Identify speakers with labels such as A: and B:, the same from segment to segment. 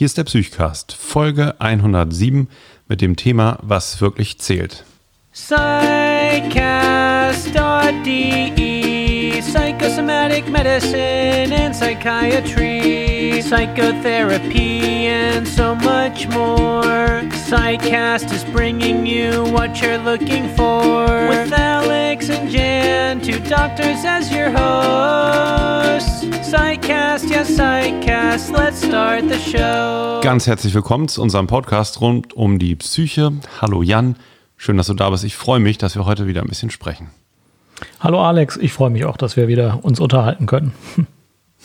A: Hier ist der Psychcast, Folge 107 mit dem Thema Was wirklich zählt.
B: Psychcast.de Psychosomatic Medicine and Psychiatry Psychotherapy and so much more Psychcast is bringing you what you're looking for With Alex and Jan, two doctors as your hosts Psychcast, yes Psychcast, let's start the show
A: Ganz herzlich willkommen zu unserem Podcast rund um die Psyche. Hallo Jan, schön, dass du da bist. Ich freue mich, dass wir heute wieder ein bisschen sprechen.
C: Hallo Alex, ich freue mich auch, dass wir wieder uns unterhalten können.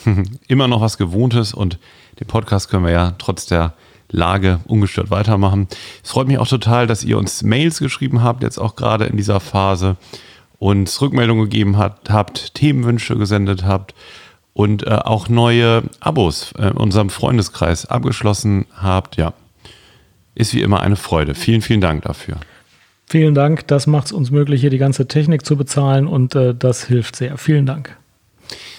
A: Immer noch was Gewohntes und den Podcast können wir ja trotz der Lage ungestört weitermachen. Es freut mich auch total, dass ihr uns Mails geschrieben habt, jetzt auch gerade in dieser Phase, uns Rückmeldungen gegeben habt, habt Themenwünsche gesendet habt und äh, auch neue Abos äh, in unserem Freundeskreis abgeschlossen habt. Ja, ist wie immer eine Freude. Vielen, vielen Dank dafür.
C: Vielen Dank, das macht es uns möglich, hier die ganze Technik zu bezahlen und äh, das hilft sehr. Vielen Dank.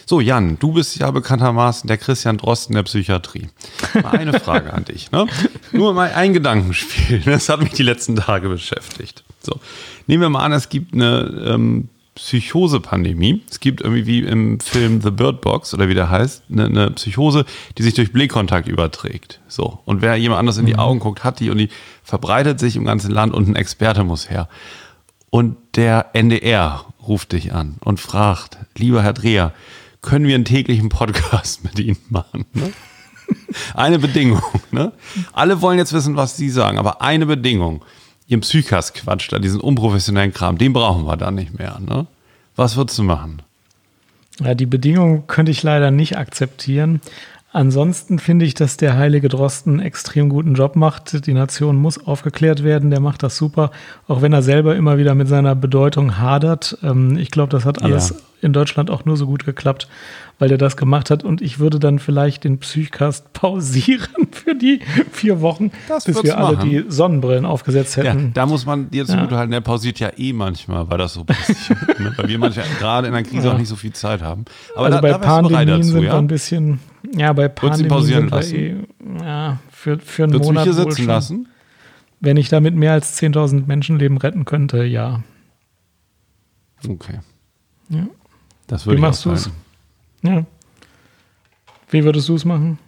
A: So, Jan, du bist ja bekanntermaßen der Christian Drosten der Psychiatrie. Mal eine Frage an dich. Ne? Nur mal ein Gedankenspiel. Das hat mich die letzten Tage beschäftigt. So, nehmen wir mal an, es gibt eine ähm, Psychose-Pandemie. Es gibt irgendwie wie im Film The Bird Box oder wie der heißt, eine, eine Psychose, die sich durch Blickkontakt überträgt. So. Und wer jemand anders in die Augen guckt, hat die und die verbreitet sich im ganzen Land und ein Experte muss her. Und der NDR ruft dich an und fragt, lieber Herr Dreher, können wir einen täglichen Podcast mit Ihnen machen? Ne? Eine Bedingung. Ne? Alle wollen jetzt wissen, was Sie sagen, aber eine Bedingung. Ihren Psychas quatscht da, diesen unprofessionellen Kram, den brauchen wir dann nicht mehr. Ne? Was würdest du machen?
C: Ja, die Bedingung könnte ich leider nicht akzeptieren. Ansonsten finde ich, dass der heilige Drosten einen extrem guten Job macht. Die Nation muss aufgeklärt werden. Der macht das super, auch wenn er selber immer wieder mit seiner Bedeutung hadert. Ähm, ich glaube, das hat alles
A: Ja.
C: in Deutschland auch nur so gut geklappt, weil er das gemacht hat. Und ich würde dann vielleicht den Psychcast pausieren für die vier Wochen,
A: Das
C: bis wir alle
A: machen.
C: die Sonnenbrillen aufgesetzt
A: Ja,
C: hätten.
A: da muss man dir zugute halten, der pausiert ja eh manchmal, weil das so passiert. ne? Weil wir manchmal gerade in der Krise auch nicht so viel Zeit haben. Aber
C: also
A: da,
C: bei
A: da
C: Pandemien
A: dazu,
C: sind wir
A: ja?
C: ein bisschen, ja, bei Pandemien
A: pausieren
C: sind wir eh, ja, für, für einen
A: Würdest du mich
C: Monat
A: hier sitzen
C: schon.
A: lassen?
C: Wenn ich damit mehr als 10.000 Menschenleben retten könnte, ja.
A: Okay.
C: Ja.
A: Das
C: Wie
A: würde ich
C: machst du es? Ja. Wie würdest du es machen?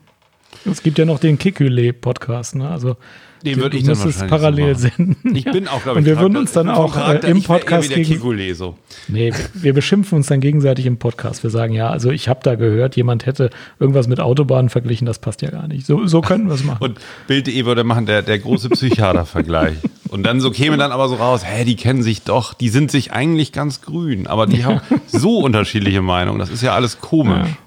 C: Es gibt ja noch den Kikule-Podcast, ne? Also
A: Den würde ich dann wahrscheinlich
C: parallel
A: so
C: senden.
A: Ich bin auch, glaube ich,
C: Und wir würden uns dann auch
A: Charakter-
C: äh, im Podcast gegen,
A: so.
C: Nee, wir- wir beschimpfen uns dann gegenseitig im Podcast. Wir sagen, ja, also ich habe da gehört, jemand hätte irgendwas mit Autobahnen verglichen, das passt ja gar nicht. So, so könnten wir es machen.
A: Und Bild.de würde machen, der, der große Psychiater-Vergleich. Und dann so käme dann aber so raus, hä, die kennen sich doch, die sind sich eigentlich ganz grün, aber die haben so unterschiedliche Meinungen. Das ist ja alles komisch. Ja.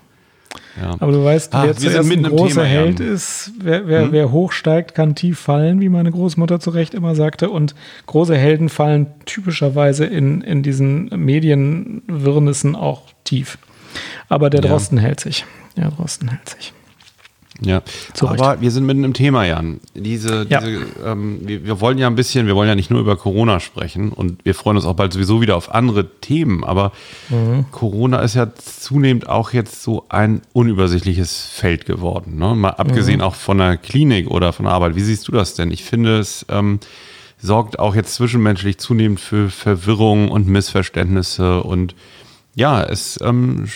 C: Aber du weißt,
A: Ah,
C: wer
A: sind
C: zuerst ein großer
A: Thema, Jan.
C: Held ist, wer, wer,
A: Hm?
C: wer hochsteigt, kann tief fallen, wie meine Großmutter zu Recht immer sagte. Und große Helden fallen typischerweise in, in diesen Medienwirrnissen auch tief. Aber der
A: Ja.
C: Drosten hält sich. Der Drosten hält sich.
A: Ja,
C: Zu Recht.
A: aber wir sind mitten im Thema, Jan. Diese,
C: Ja.
A: diese ähm, wir, wir wollen ja ein bisschen, wir wollen ja nicht nur über Corona sprechen und wir freuen uns auch bald sowieso wieder auf andere Themen, aber
C: Mhm.
A: Corona ist ja zunehmend auch jetzt so ein unübersichtliches Feld geworden. Ne? Mal abgesehen
C: Mhm.
A: auch von der Klinik oder von der Arbeit. Wie siehst du das denn? Ich finde, es ähm, sorgt auch jetzt zwischenmenschlich zunehmend für Verwirrung und Missverständnisse und ja, es ähm,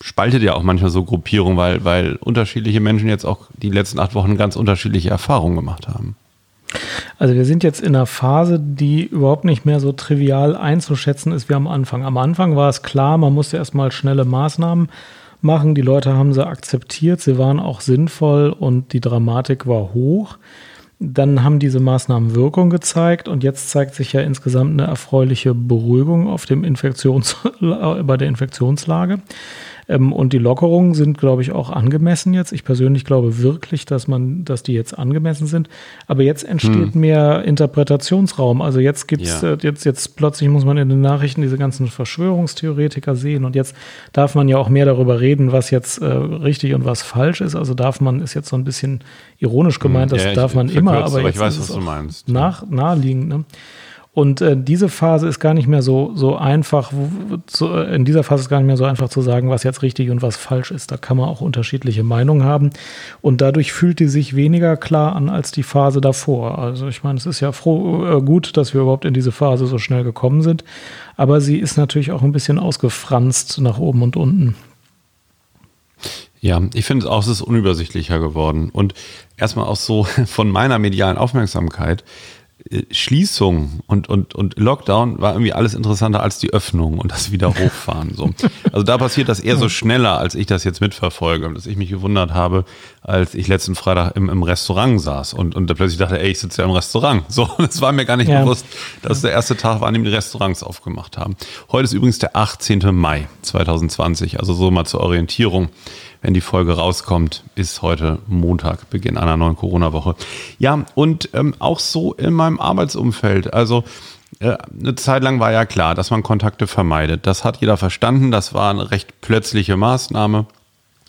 A: spaltet ja auch manchmal so Gruppierungen, weil, weil unterschiedliche Menschen jetzt auch die letzten acht Wochen ganz unterschiedliche Erfahrungen gemacht haben.
C: Also wir sind jetzt in einer Phase, die überhaupt nicht mehr so trivial einzuschätzen ist wie am Anfang. Am Anfang war es klar, man musste erstmal schnelle Maßnahmen machen. Die Leute haben sie akzeptiert, sie waren auch sinnvoll und die Dramatik war hoch. Dann haben diese Maßnahmen Wirkung gezeigt und jetzt zeigt sich ja insgesamt eine erfreuliche Beruhigung auf dem Infektions bei der Infektionslage. Ähm, und die Lockerungen sind, glaube ich, auch angemessen jetzt. Ich persönlich glaube wirklich, dass man, dass die jetzt angemessen sind. Aber jetzt entsteht mehr Interpretationsraum. Also jetzt gibt's
A: Ja.
C: äh, jetzt, jetzt plötzlich muss man in den Nachrichten diese ganzen Verschwörungstheoretiker sehen und jetzt darf man ja auch mehr darüber reden, was jetzt äh, richtig und was falsch ist. Also darf man, ist jetzt so ein bisschen ironisch gemeint, das
A: Ja, ich
C: darf man immer, aber
A: aber ich
C: jetzt
A: weiß, was du meinst.
C: Nach, naheliegend. Ne? Und äh, diese Phase ist gar nicht mehr so, so einfach, so, äh, in dieser Phase ist gar nicht mehr so einfach zu sagen, was jetzt richtig und was falsch ist. Da kann man auch unterschiedliche Meinungen haben. Und dadurch fühlt die sich weniger klar an als die Phase davor. Also ich meine, es ist ja froh, äh, gut, dass wir überhaupt in diese Phase so schnell gekommen sind. Aber sie ist natürlich auch ein bisschen ausgefranst nach oben und unten.
A: Ja, ich finde es auch, es ist unübersichtlicher geworden. Und erstmal auch so von meiner medialen Aufmerksamkeit Schließung und, und, und Lockdown war irgendwie alles interessanter als die Öffnung und das wieder hochfahren. So. Also da passiert das eher so schneller, als ich das jetzt mitverfolge. Dass ich mich gewundert habe, als ich letzten Freitag im, im Restaurant saß und, und da plötzlich dachte, ey, ich sitze ja im Restaurant. So, das war mir gar nicht ja. bewusst, dass der erste Tag war, an dem die Restaurants aufgemacht haben. Heute ist übrigens der 18. Mai 2020, also so mal zur Orientierung wenn die Folge rauskommt, ist heute Montag, Beginn einer neuen Corona-Woche. Ja, und ähm, auch so in meinem Arbeitsumfeld. Also äh, eine Zeit lang war ja klar, dass man Kontakte vermeidet. Das hat jeder verstanden. Das war eine recht plötzliche Maßnahme.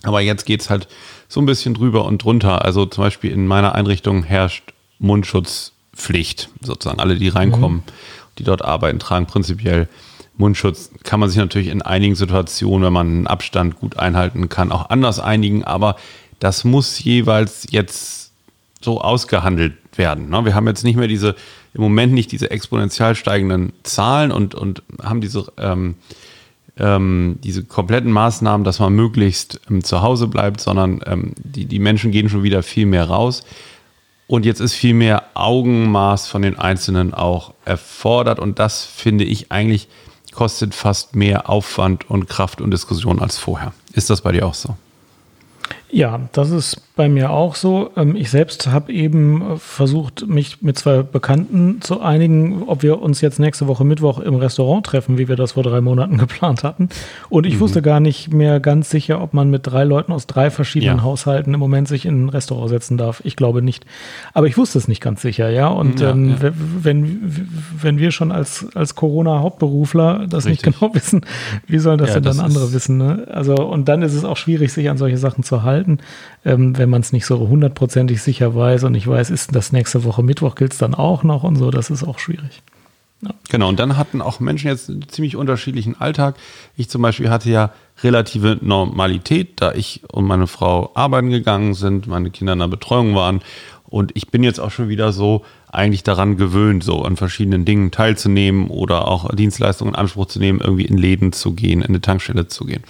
A: Aber jetzt geht es halt so ein bisschen drüber und drunter. Also zum Beispiel in meiner Einrichtung herrscht Mundschutzpflicht. Sozusagen alle, die reinkommen, mhm. die dort arbeiten, tragen prinzipiell Mundschutz kann man sich natürlich in einigen Situationen, wenn man einen Abstand gut einhalten kann, auch anders einigen, aber das muss jeweils jetzt so ausgehandelt werden. Ne? Wir haben jetzt nicht mehr diese, im Moment nicht diese exponentiell steigenden Zahlen und, und haben diese, ähm, ähm, diese kompletten Maßnahmen, dass man möglichst ähm, zu Hause bleibt, sondern ähm, die, die Menschen gehen schon wieder viel mehr raus. Und jetzt ist viel mehr Augenmaß von den Einzelnen auch erfordert. Und das finde ich eigentlich kostet fast mehr Aufwand und Kraft und Diskussion als vorher. Ist das bei dir auch so?
C: Ja, das ist bei mir auch so. Ähm, ich selbst habe eben äh, versucht, mich mit zwei Bekannten zu einigen, ob wir uns jetzt nächste Woche Mittwoch im Restaurant treffen, wie wir das vor drei Monaten geplant hatten. Und ich mhm. wusste gar nicht mehr ganz sicher, ob man mit drei Leuten aus drei verschiedenen ja. Haushalten im Moment sich in ein Restaurant setzen darf. Ich glaube nicht. Aber ich wusste es nicht ganz sicher, ja. Und ja, ähm, ja. Wenn, wenn wir schon als, als Corona-Hauptberufler das Richtig. nicht genau wissen, wie sollen das denn das dann andere wissen? Ne? Also, und dann ist es auch schwierig, sich an solche Sachen zu halten ähm, wenn man es nicht so hundertprozentig sicher weiß und ich weiß, ist das nächste Woche Mittwoch, gilt es dann auch noch und so, das ist auch schwierig.
A: Ja. Genau, und dann hatten auch Menschen jetzt einen ziemlich unterschiedlichen Alltag. Ich zum Beispiel hatte ja relative Normalität, da ich und meine Frau arbeiten gegangen sind, meine Kinder in der Betreuung waren. Und ich bin jetzt auch schon wieder so eigentlich daran gewöhnt, so an verschiedenen Dingen teilzunehmen oder auch Dienstleistungen in Anspruch zu nehmen, irgendwie in Läden zu gehen, in eine Tankstelle zu gehen.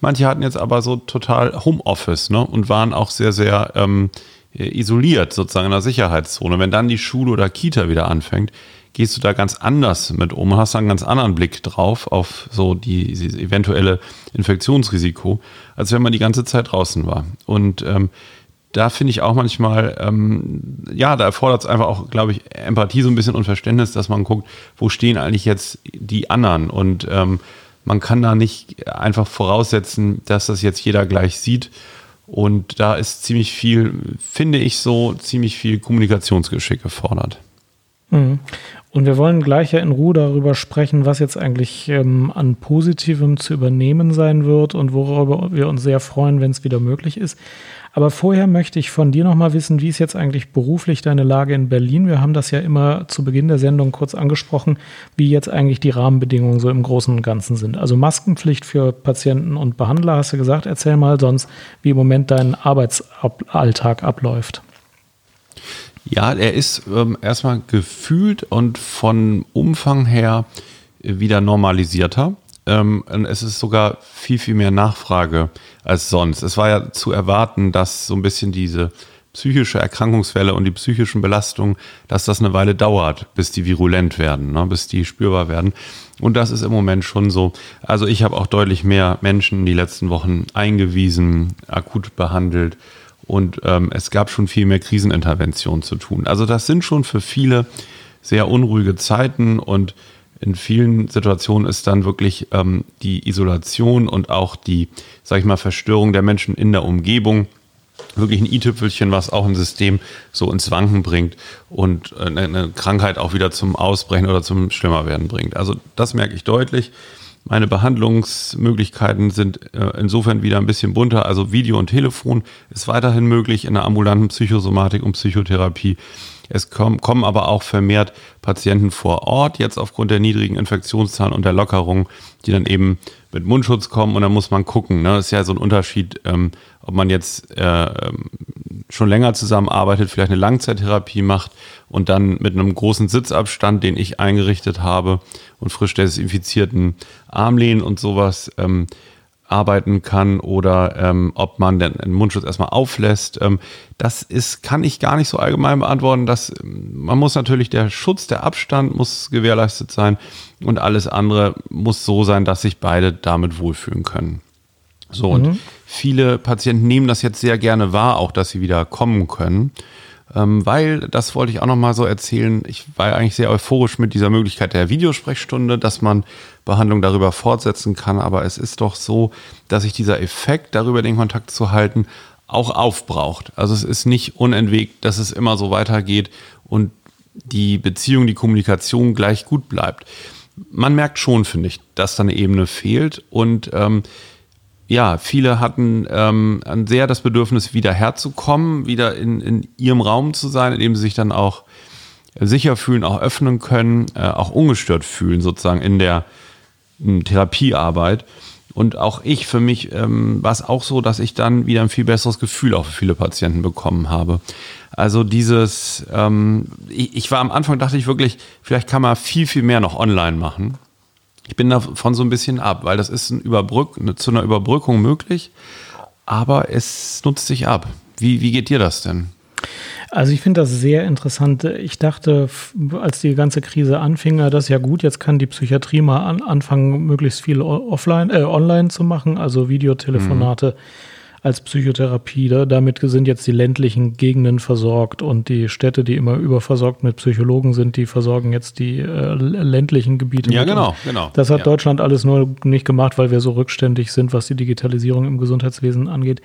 A: Manche hatten jetzt aber so total Homeoffice ne, und waren auch sehr, sehr ähm, isoliert sozusagen in der Sicherheitszone. Wenn dann die Schule oder Kita wieder anfängt, gehst du da ganz anders mit um und hast einen ganz anderen Blick drauf auf so die, die eventuelle Infektionsrisiko, als wenn man die ganze Zeit draußen war. Und ähm, da finde ich auch manchmal, ähm, ja, da erfordert es einfach auch, glaube ich, Empathie so ein bisschen und Verständnis, dass man guckt, wo stehen eigentlich jetzt die anderen und ähm, man kann da nicht einfach voraussetzen, dass das jetzt jeder gleich sieht. Und da ist ziemlich viel, finde ich so, ziemlich viel Kommunikationsgeschick gefordert.
C: Mhm. Und wir wollen gleich ja in Ruhe darüber sprechen, was jetzt eigentlich ähm, an Positivem zu übernehmen sein wird und worüber wir uns sehr freuen, wenn es wieder möglich ist. Aber vorher möchte ich von dir nochmal wissen, wie ist jetzt eigentlich beruflich deine Lage in Berlin? Wir haben das ja immer zu Beginn der Sendung kurz angesprochen, wie jetzt eigentlich die Rahmenbedingungen so im Großen und Ganzen sind. Also Maskenpflicht für Patienten und Behandler, hast du gesagt. Erzähl mal sonst, wie im Moment dein Arbeitsalltag abläuft.
A: Ja, er ist ähm, erstmal gefühlt und von Umfang her wieder normalisierter. Ähm, es ist sogar viel, viel mehr Nachfrage als sonst. Es war ja zu erwarten, dass so ein bisschen diese psychische Erkrankungswelle und die psychischen Belastungen, dass das eine Weile dauert, bis die virulent werden, ne, bis die spürbar werden. Und das ist im Moment schon so. Also ich habe auch deutlich mehr Menschen die letzten Wochen eingewiesen, akut behandelt und ähm, es gab schon viel mehr Krisenintervention zu tun. Also das sind schon für viele sehr unruhige Zeiten und in vielen Situationen ist dann wirklich ähm, die Isolation und auch die, sag ich mal, Verstörung der Menschen in der Umgebung wirklich ein i-Tüpfelchen, was auch ein System so ins Wanken bringt und eine Krankheit auch wieder zum Ausbrechen oder zum Schlimmerwerden bringt. Also das merke ich deutlich. Meine Behandlungsmöglichkeiten sind äh, insofern wieder ein bisschen bunter. Also Video und Telefon ist weiterhin möglich in der ambulanten Psychosomatik und Psychotherapie. Es kommen, kommen aber auch vermehrt Patienten vor Ort, jetzt aufgrund der niedrigen Infektionszahlen und der Lockerung, die dann eben mit Mundschutz kommen und dann muss man gucken. Ne? Das ist ja so ein Unterschied, ähm, ob man jetzt äh, ähm, schon länger zusammenarbeitet, vielleicht eine Langzeittherapie macht und dann mit einem großen Sitzabstand, den ich eingerichtet habe und frisch desinfizierten Armlehnen und sowas ähm, arbeiten kann oder ähm, ob man den, den Mundschutz erstmal auflässt. Ähm, das ist, kann ich gar nicht so allgemein beantworten. Das, man muss natürlich, der Schutz, der Abstand muss gewährleistet sein und alles andere muss so sein, dass sich beide damit wohlfühlen können. So, mhm. und viele Patienten nehmen das jetzt sehr gerne wahr, auch dass sie wieder kommen können. Ähm, weil, das wollte ich auch nochmal so erzählen, ich war eigentlich sehr euphorisch mit dieser Möglichkeit der Videosprechstunde, dass man Behandlung darüber fortsetzen kann. Aber es ist doch so, dass sich dieser Effekt, darüber den Kontakt zu halten, auch aufbraucht. Also es ist nicht unentwegt, dass es immer so weitergeht und die Beziehung, die Kommunikation gleich gut bleibt. Man merkt schon, finde ich, dass da eine Ebene fehlt und ähm, ja, viele hatten ähm, sehr das Bedürfnis, wieder herzukommen, wieder in, in ihrem Raum zu sein, in dem sie sich dann auch sicher fühlen, auch öffnen können, äh, auch ungestört fühlen, sozusagen in der in Therapiearbeit. Und auch ich, für mich ähm, war es auch so, dass ich dann wieder ein viel besseres Gefühl auch für viele Patienten bekommen habe. Also dieses, ähm, ich, ich war am Anfang, dachte ich wirklich, vielleicht kann man viel, viel mehr noch online machen. Ich bin davon so ein bisschen ab, weil das ist ein Überbrück, zu einer Überbrückung möglich, aber es nutzt sich ab. Wie, wie geht dir das denn?
C: Also ich finde das sehr interessant. Ich dachte, als die ganze Krise anfing, das ist ja gut, jetzt kann die Psychiatrie mal an, anfangen, möglichst viel offline, äh, online zu machen, also Videotelefonate. Mhm als Psychotherapie. Da, damit sind jetzt die ländlichen Gegenden versorgt und die Städte, die immer überversorgt mit Psychologen sind, die versorgen jetzt die äh, ländlichen Gebiete.
A: Ja, genau, genau.
C: Das hat
A: ja.
C: Deutschland alles nur nicht gemacht, weil wir so rückständig sind, was die Digitalisierung im Gesundheitswesen angeht.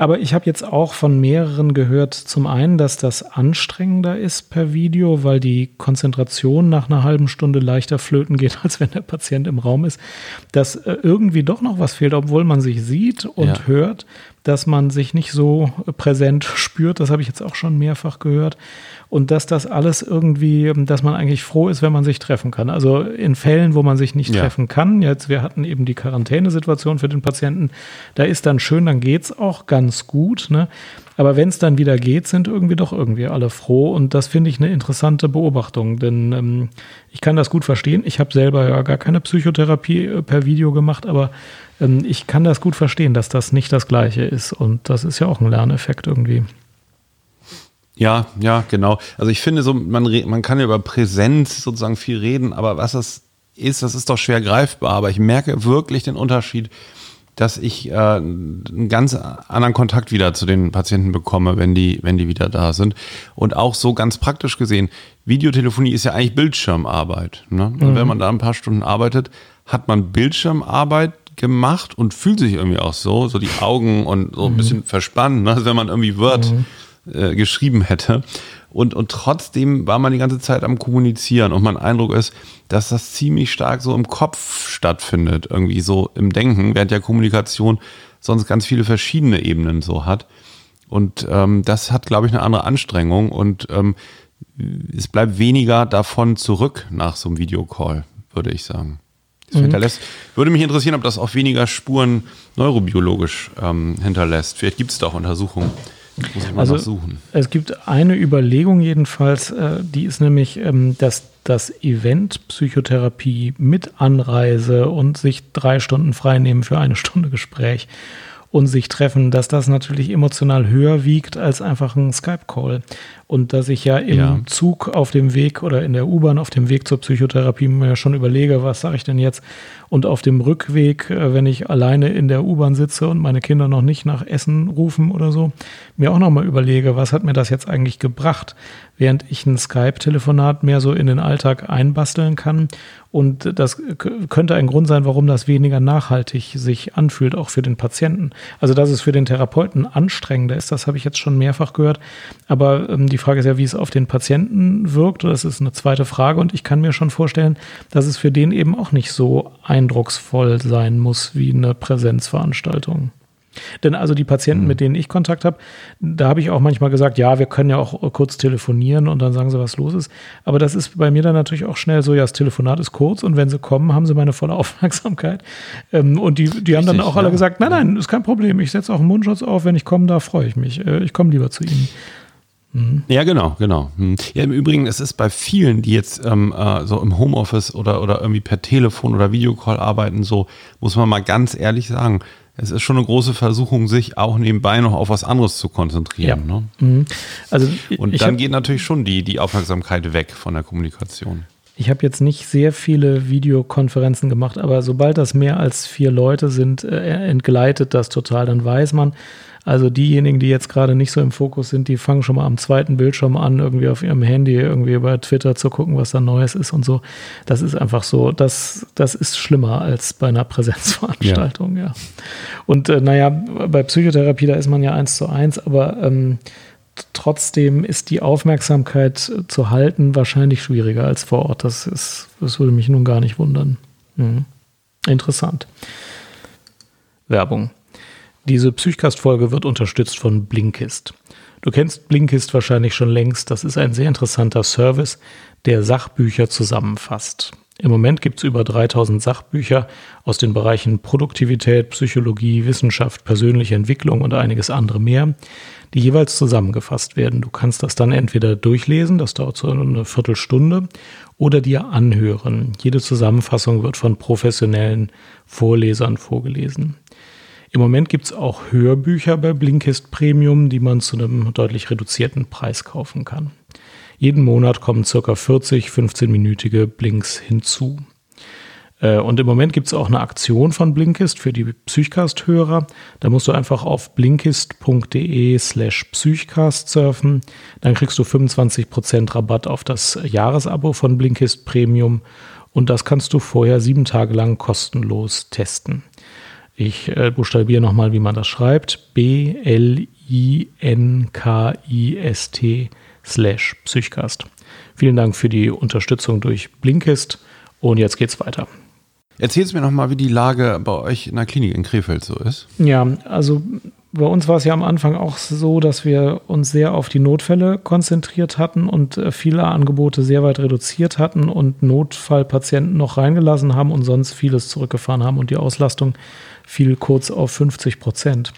C: Aber ich habe jetzt auch von mehreren gehört, zum einen, dass das anstrengender ist per Video, weil die Konzentration nach einer halben Stunde leichter flöten geht, als wenn der Patient im Raum ist, dass äh, irgendwie doch noch was fehlt, obwohl man sich sieht und ja. hört, dass man sich nicht so präsent spürt. Das habe ich jetzt auch schon mehrfach gehört und dass das alles irgendwie, dass man eigentlich froh ist, wenn man sich treffen kann. Also in Fällen, wo man sich nicht ja. treffen kann, jetzt wir hatten eben die Quarantänesituation für den Patienten, da ist dann schön, dann geht es auch ganz gut. Ne? Aber wenn es dann wieder geht, sind irgendwie doch irgendwie alle froh. Und das finde ich eine interessante Beobachtung, denn ähm, ich kann das gut verstehen. Ich habe selber ja gar keine Psychotherapie äh, per Video gemacht, aber ähm, ich kann das gut verstehen, dass das nicht das Gleiche ist. Und das ist ja auch ein Lerneffekt irgendwie.
A: Ja, ja, genau. Also ich finde so, man, man kann ja über Präsenz sozusagen viel reden, aber was das ist, das ist doch schwer greifbar. Aber ich merke wirklich den Unterschied, dass ich äh, einen ganz anderen Kontakt wieder zu den Patienten bekomme, wenn die, wenn die wieder da sind. Und auch so ganz praktisch gesehen, Videotelefonie ist ja eigentlich Bildschirmarbeit. Ne? Mhm. Und wenn man da ein paar Stunden arbeitet, hat man Bildschirmarbeit gemacht und fühlt sich irgendwie auch so, so die Augen und so ein mhm. bisschen verspannt, ne? Also wenn man irgendwie Word mhm äh, geschrieben hätte. Und, und trotzdem war man die ganze Zeit am Kommunizieren und mein Eindruck ist, dass das ziemlich stark so im Kopf stattfindet, irgendwie so im Denken, während ja Kommunikation sonst ganz viele verschiedene Ebenen so hat. Und ähm, das hat, glaube ich, eine andere Anstrengung und ähm, es bleibt weniger davon zurück nach so einem Videocall, würde ich sagen. Das mhm. hinterlässt. Würde mich interessieren, ob das auch weniger Spuren neurobiologisch ähm, hinterlässt. Vielleicht gibt es da auch Untersuchungen.
C: Muss ich mal also, suchen. Es gibt eine Überlegung jedenfalls, äh, die ist nämlich, ähm, dass das Event Psychotherapie mit Anreise und sich drei Stunden freinehmen für eine Stunde Gespräch und sich treffen, dass das natürlich emotional höher wiegt als einfach ein Skype-Call. Und dass ich ja im ja. Zug auf dem Weg oder in der U-Bahn auf dem Weg zur Psychotherapie mir schon überlege, was sage ich denn jetzt? Und auf dem Rückweg, äh, wenn ich alleine in der U-Bahn sitze und meine Kinder noch nicht nach Essen rufen oder so, mir auch nochmal überlege, was hat mir das jetzt eigentlich gebracht? während ich ein Skype-Telefonat mehr so in den Alltag einbasteln kann. Und das könnte ein Grund sein, warum das weniger nachhaltig sich anfühlt, auch für den Patienten. Also, dass es für den Therapeuten anstrengender ist, das habe ich jetzt schon mehrfach gehört. Aber ähm, die Frage ist ja, wie es auf den Patienten wirkt. Das ist eine zweite Frage. Und ich kann mir schon vorstellen, dass es für den eben auch nicht so eindrucksvoll sein muss wie eine Präsenzveranstaltung. Denn also die Patienten,
A: Mhm.
C: mit denen ich Kontakt habe, da habe ich auch manchmal gesagt, ja, wir können ja auch kurz telefonieren und dann sagen sie, was los ist. Aber das ist bei mir dann natürlich auch schnell so, ja, das Telefonat ist kurz und wenn sie kommen, haben sie meine volle Aufmerksamkeit. Ähm, und die, die haben dann
A: Richtig,
C: auch alle
A: ja.
C: gesagt, nein, nein, ist kein Problem. Ich setze auch einen Mundschutz auf, wenn ich komme, da freue ich mich. Äh, Ich komme lieber zu Ihnen.
A: Ja, genau, genau. Hm. Ja, im Übrigen, es ist bei vielen, die jetzt ähm, äh, so im Homeoffice oder, oder irgendwie per Telefon oder Videocall arbeiten, so, muss man mal ganz ehrlich sagen, es ist schon eine große Versuchung, sich auch nebenbei noch auf was anderes zu konzentrieren. Ne?
C: Mhm. Also
A: Und dann
C: hab-
A: geht natürlich schon die, die Aufmerksamkeit weg von der Kommunikation.
C: Ich habe jetzt nicht sehr viele Videokonferenzen gemacht, aber sobald das mehr als vier Leute sind, äh, entgleitet das total. Dann weiß man, also diejenigen, die jetzt gerade nicht so im Fokus sind, die fangen schon mal am zweiten Bildschirm an, irgendwie auf ihrem Handy, irgendwie bei Twitter zu gucken, was da Neues ist und so. Das ist einfach so, das, das ist schlimmer als bei einer Präsenzveranstaltung, ja. Und äh, naja, bei Psychotherapie, da ist man ja eins zu eins, aber ähm, trotzdem ist die Aufmerksamkeit zu halten wahrscheinlich schwieriger als vor Ort. Das, ist, das würde mich nun gar nicht wundern. Mhm. Interessant. Werbung. Diese Psychcast-Folge wird unterstützt von Blinkist. Du kennst Blinkist wahrscheinlich schon längst. Das ist ein sehr interessanter Service, der Sachbücher zusammenfasst. Im Moment gibt es über 3000 Sachbücher aus den Bereichen Produktivität, Psychologie, Wissenschaft, persönliche Entwicklung und einiges andere mehr, die jeweils zusammengefasst werden. Du kannst das dann entweder durchlesen, das dauert so eine Viertelstunde, oder dir anhören. Jede Zusammenfassung wird von professionellen Vorlesern vorgelesen. Im Moment gibt es auch Hörbücher bei Blinkist Premium, die man zu einem deutlich reduzierten Preis kaufen kann. Jeden Monat kommen circa 40 15-minütige Blinks hinzu. Äh, Und im Moment gibt es auch eine Aktion von Blinkist für die Psychcast-Hörer. Da musst du einfach auf blinkist.de slash Psychcast surfen. Dann kriegst du 25% Rabatt auf das Jahresabo von Blinkist Premium. Und das kannst du vorher sieben Tage lang kostenlos testen. Ich äh, buchstabiere nochmal, wie man das schreibt. B-L-I-N-K-I-S-T slash Psychcast. Vielen Dank für die Unterstützung durch Blinkist. Und jetzt geht's weiter.
A: Erzähl's mir nochmal, wie die Lage bei euch in der Klinik in Krefeld so ist.
C: Ja, also bei uns war es ja am Anfang auch so, dass wir uns sehr auf die Notfälle konzentriert hatten und äh, viele Angebote sehr weit reduziert hatten und Notfallpatienten noch reingelassen haben und sonst vieles zurückgefahren haben und die Auslastung fiel kurz auf 50 Prozent.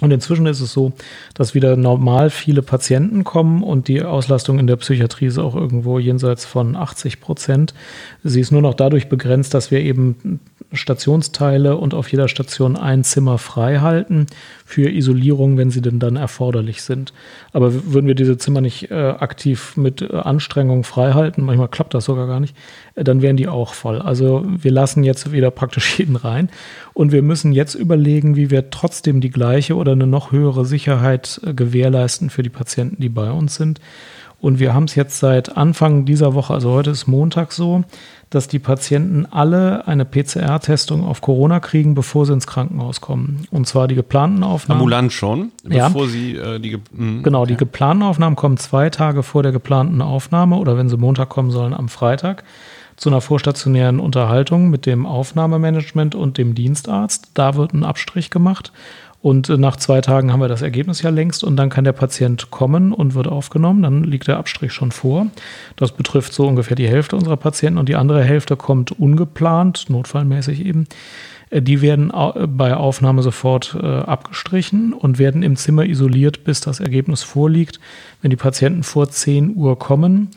C: Und inzwischen ist es so, dass wieder normal viele Patienten kommen und die Auslastung in der Psychiatrie ist auch irgendwo jenseits von 80 Prozent. Sie ist nur noch dadurch begrenzt, dass wir eben Stationsteile und auf jeder Station ein Zimmer frei halten für Isolierung, wenn sie denn dann erforderlich sind. Aber würden wir diese Zimmer nicht äh, aktiv mit äh, Anstrengung frei halten, manchmal klappt das sogar gar nicht, dann wären die auch voll. Also wir lassen jetzt wieder praktisch jeden rein und wir müssen jetzt überlegen, wie wir trotzdem die gleiche oder eine noch höhere Sicherheit äh, gewährleisten für die Patienten, die bei uns sind. Und wir haben es jetzt seit Anfang dieser Woche, also heute ist Montag so, dass die Patienten alle eine PCR-Testung auf Corona kriegen, bevor sie ins Krankenhaus kommen. Und zwar die geplanten Aufnahmen.
A: Ambulant schon,
C: Ja.
A: bevor sie äh, die. Mhm.
C: Genau, die geplanten Aufnahmen kommen zwei Tage vor der geplanten Aufnahme oder wenn sie Montag kommen sollen, am Freitag zu einer vorstationären Unterhaltung mit dem Aufnahmemanagement und dem Dienstarzt. Da wird ein Abstrich gemacht. Und äh, nach zwei Tagen haben wir das Ergebnis ja längst und dann kann der Patient kommen und wird aufgenommen. Dann liegt der Abstrich schon vor. Das betrifft so ungefähr die Hälfte unserer Patienten und die andere Hälfte kommt ungeplant, notfallmäßig eben. Äh, Die werden au- bei Aufnahme sofort äh, abgestrichen und werden im Zimmer isoliert, bis das Ergebnis vorliegt. Wenn die Patienten vor 10 Uhr kommen,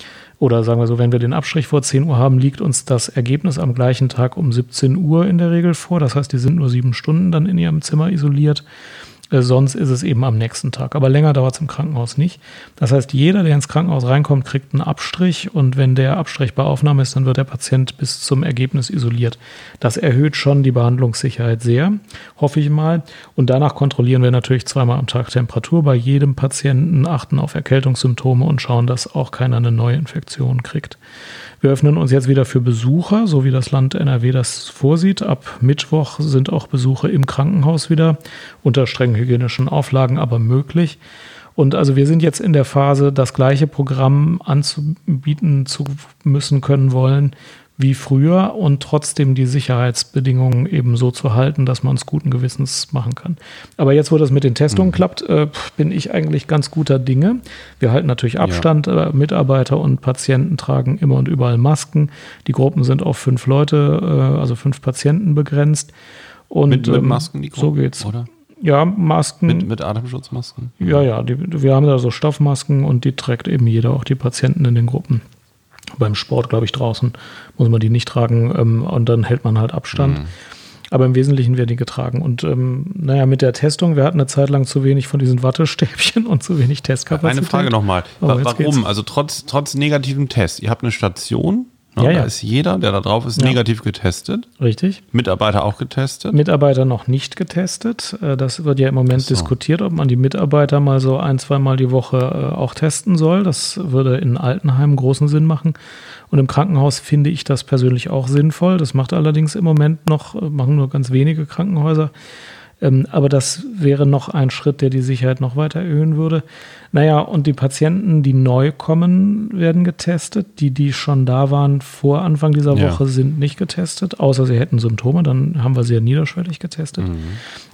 C: oder sagen wir so, wenn wir den Abstrich vor 10 Uhr haben, liegt uns das Ergebnis am gleichen Tag um 17 Uhr in der Regel vor. Das heißt, die sind nur sieben Stunden dann in ihrem Zimmer isoliert. Äh, Sonst ist es eben am nächsten Tag. Aber länger dauert es im Krankenhaus nicht. Das heißt, jeder, der ins Krankenhaus reinkommt, kriegt einen Abstrich. Und wenn der Abstrich bei Aufnahme ist, dann wird der Patient bis zum Ergebnis isoliert. Das erhöht schon die Behandlungssicherheit sehr, hoffe ich mal. Und danach kontrollieren wir natürlich zweimal am Tag Temperatur bei jedem Patienten, achten auf Erkältungssymptome und schauen, dass auch keiner eine neue Infektion kriegt. Wir öffnen uns jetzt wieder für Besucher, so wie das Land NRW das vorsieht. Ab Mittwoch sind auch Besuche im Krankenhaus wieder unter strengen hygienischen Auflagen, aber möglich. Und also wir sind jetzt in der Phase, das gleiche Programm anzubieten zu müssen können wollen wie früher und trotzdem die Sicherheitsbedingungen eben so zu halten, dass man es guten Gewissens machen kann. Aber jetzt, wo das mit den Testungen mhm. klappt, äh, bin ich eigentlich ganz guter Dinge. Wir halten natürlich Abstand. Ja. Äh, Mitarbeiter und Patienten tragen immer und überall Masken. Die Gruppen sind auf fünf Leute, äh, also fünf Patienten begrenzt. Und
A: mit, mit ähm, Masken, die
C: Gruppen, so geht's.
A: Oder?
C: Ja, Masken.
A: Mit, mit Atemschutzmasken?
C: Ja, ja. Die, wir haben da so Stoffmasken und die trägt eben jeder, auch die Patienten in den Gruppen. Beim Sport, glaube ich, draußen muss man die nicht tragen ähm, und dann hält man halt Abstand. Mhm. Aber im Wesentlichen werden die getragen. Und ähm, naja, mit der Testung, wir hatten eine Zeit lang zu wenig von diesen Wattestäbchen und zu wenig Testkapazität.
A: Eine Frage nochmal. Warum? Also trotz, trotz negativem Test. Ihr habt eine Station, Ne? Ja, da ja. ist jeder, der da drauf ist, ja. negativ getestet.
C: Richtig.
A: Mitarbeiter auch getestet.
C: Mitarbeiter noch nicht getestet. Äh, das wird ja im Moment so. diskutiert, ob man die Mitarbeiter mal so ein, zweimal die Woche äh, auch testen soll. Das würde in Altenheimen großen Sinn machen. Und im Krankenhaus finde ich das persönlich auch sinnvoll. Das macht allerdings im Moment noch, äh, machen nur ganz wenige Krankenhäuser. Ähm, aber das wäre noch ein Schritt, der die Sicherheit noch weiter erhöhen würde. Naja, und die Patienten, die neu kommen, werden getestet. Die, die schon da waren vor Anfang dieser Woche, ja. sind nicht getestet, außer sie hätten Symptome. Dann haben wir sie ja niederschwellig getestet. Mhm.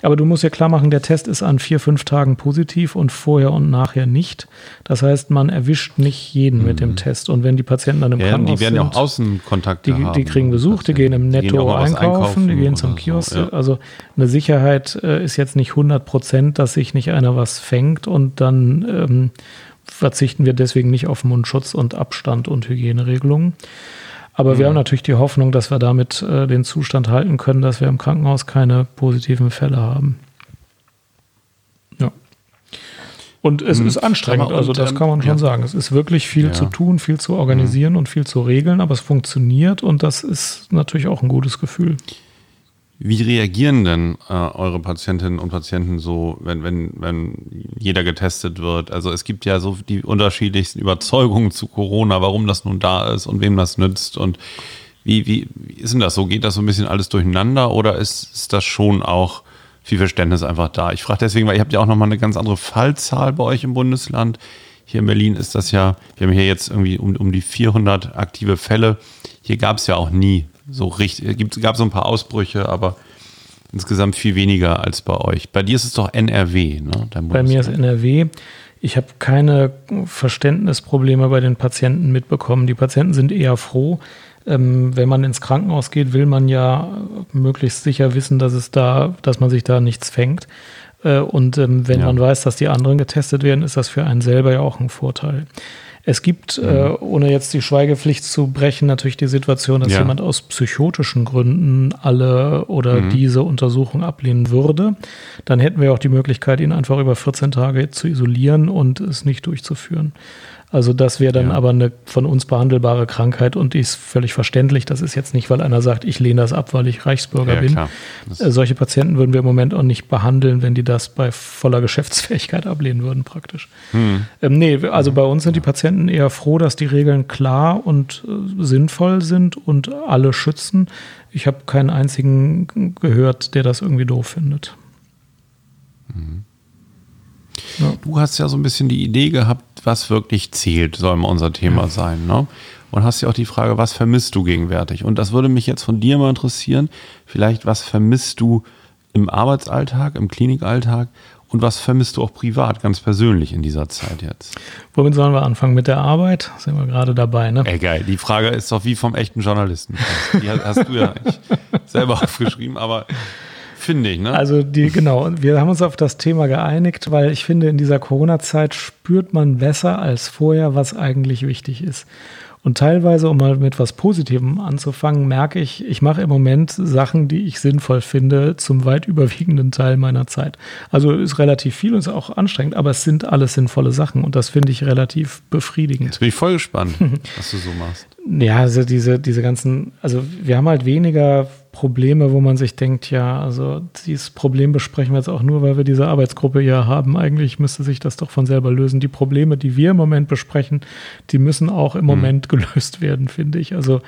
C: Aber du musst ja klar machen, der Test ist an vier, fünf Tagen positiv und vorher und nachher nicht. Das heißt, man erwischt nicht jeden mhm. mit dem mhm. Test. Und wenn die Patienten dann im ja, Krankenhaus
A: sind. Die werden ja auch Außenkontakte
C: die,
A: haben.
C: Die kriegen Besuch, die gehen im Netto gehen einkaufen, einkaufen, die gehen zum Kiosk. So, ja. Also eine Sicherheit äh, ist jetzt nicht 100 Prozent, dass sich nicht einer was fängt und dann äh, ähm, verzichten wir deswegen nicht auf Mundschutz und Abstand und Hygieneregelungen. Aber mhm. wir haben natürlich die Hoffnung, dass wir damit äh, den Zustand halten können, dass wir im Krankenhaus keine positiven Fälle haben. Ja. Und es mhm. ist anstrengend, also das kann man schon ja. sagen. Es ist wirklich viel ja. zu tun, viel zu organisieren mhm. und viel zu regeln, aber es funktioniert und das ist natürlich auch ein gutes Gefühl.
A: Wie reagieren denn äh, eure Patientinnen und Patienten so, wenn, wenn, wenn jeder getestet wird? Also es gibt ja so die unterschiedlichsten Überzeugungen zu Corona, warum das nun da ist und wem das nützt. Und wie, wie, wie ist denn das so? Geht das so ein bisschen alles durcheinander oder ist, ist das schon auch viel Verständnis einfach da? Ich frage deswegen, weil ihr habt ja auch nochmal eine ganz andere Fallzahl bei euch im Bundesland. Hier in Berlin ist das ja, wir haben hier jetzt irgendwie um, um die 400 aktive Fälle. Hier gab es ja auch nie so richtig, es gab so ein paar Ausbrüche, aber insgesamt viel weniger als bei euch. Bei dir ist es doch NRW, ne?
C: Bei mir ist NRW. Ich habe keine Verständnisprobleme bei den Patienten mitbekommen. Die Patienten sind eher froh. Ähm, wenn man ins Krankenhaus geht, will man ja möglichst sicher wissen, dass es da, dass man sich da nichts fängt. Äh, und ähm, wenn ja. man weiß, dass die anderen getestet werden, ist das für einen selber ja auch ein Vorteil. Es gibt, mhm. äh, ohne jetzt die Schweigepflicht zu brechen, natürlich die Situation, dass ja. jemand aus psychotischen Gründen alle oder mhm. diese Untersuchung ablehnen würde. Dann hätten wir auch die Möglichkeit, ihn einfach über 14 Tage zu isolieren und es nicht durchzuführen. Also das wäre dann ja. aber eine von uns behandelbare Krankheit und die ist völlig verständlich. Das ist jetzt nicht, weil einer sagt, ich lehne das ab, weil ich Reichsbürger ja, bin. Äh, solche Patienten würden wir im Moment auch nicht behandeln, wenn die das bei voller Geschäftsfähigkeit ablehnen würden, praktisch. Hm. Ähm, nee, also bei uns sind die Patienten eher froh, dass die Regeln klar und äh, sinnvoll sind und alle schützen. Ich habe keinen einzigen gehört, der das irgendwie doof findet.
A: Mhm. Ja. Du hast ja so ein bisschen die Idee gehabt, was wirklich zählt, soll mal unser Thema ja. sein. Ne? Und hast ja auch die Frage, was vermisst du gegenwärtig? Und das würde mich jetzt von dir mal interessieren. Vielleicht, was vermisst du im Arbeitsalltag, im Klinikalltag und was vermisst du auch privat, ganz persönlich in dieser Zeit jetzt?
C: Womit sollen wir anfangen? Mit der Arbeit? Sind wir gerade dabei, ne?
A: Ey, geil. Die Frage ist doch wie vom echten Journalisten. Die hast du ja selber aufgeschrieben, aber finde ich. Ne?
C: Also die, genau, wir haben uns auf das Thema geeinigt, weil ich finde, in dieser Corona-Zeit spürt man besser als vorher, was eigentlich wichtig ist. Und teilweise, um mal mit was Positivem anzufangen, merke ich, ich mache im Moment Sachen, die ich sinnvoll finde, zum weit überwiegenden Teil meiner Zeit. Also ist relativ viel und ist auch anstrengend, aber es sind alles sinnvolle Sachen und das finde ich relativ befriedigend.
A: Jetzt bin ich voll gespannt, was du so machst.
C: Ja, also diese, diese ganzen, also wir haben halt weniger Probleme, wo man sich denkt, ja, also dieses Problem besprechen wir jetzt auch nur, weil wir diese Arbeitsgruppe hier haben. Eigentlich müsste sich das doch von selber lösen. Die Probleme, die wir im Moment besprechen, die müssen auch im hm. Moment gelöst werden, finde ich. Also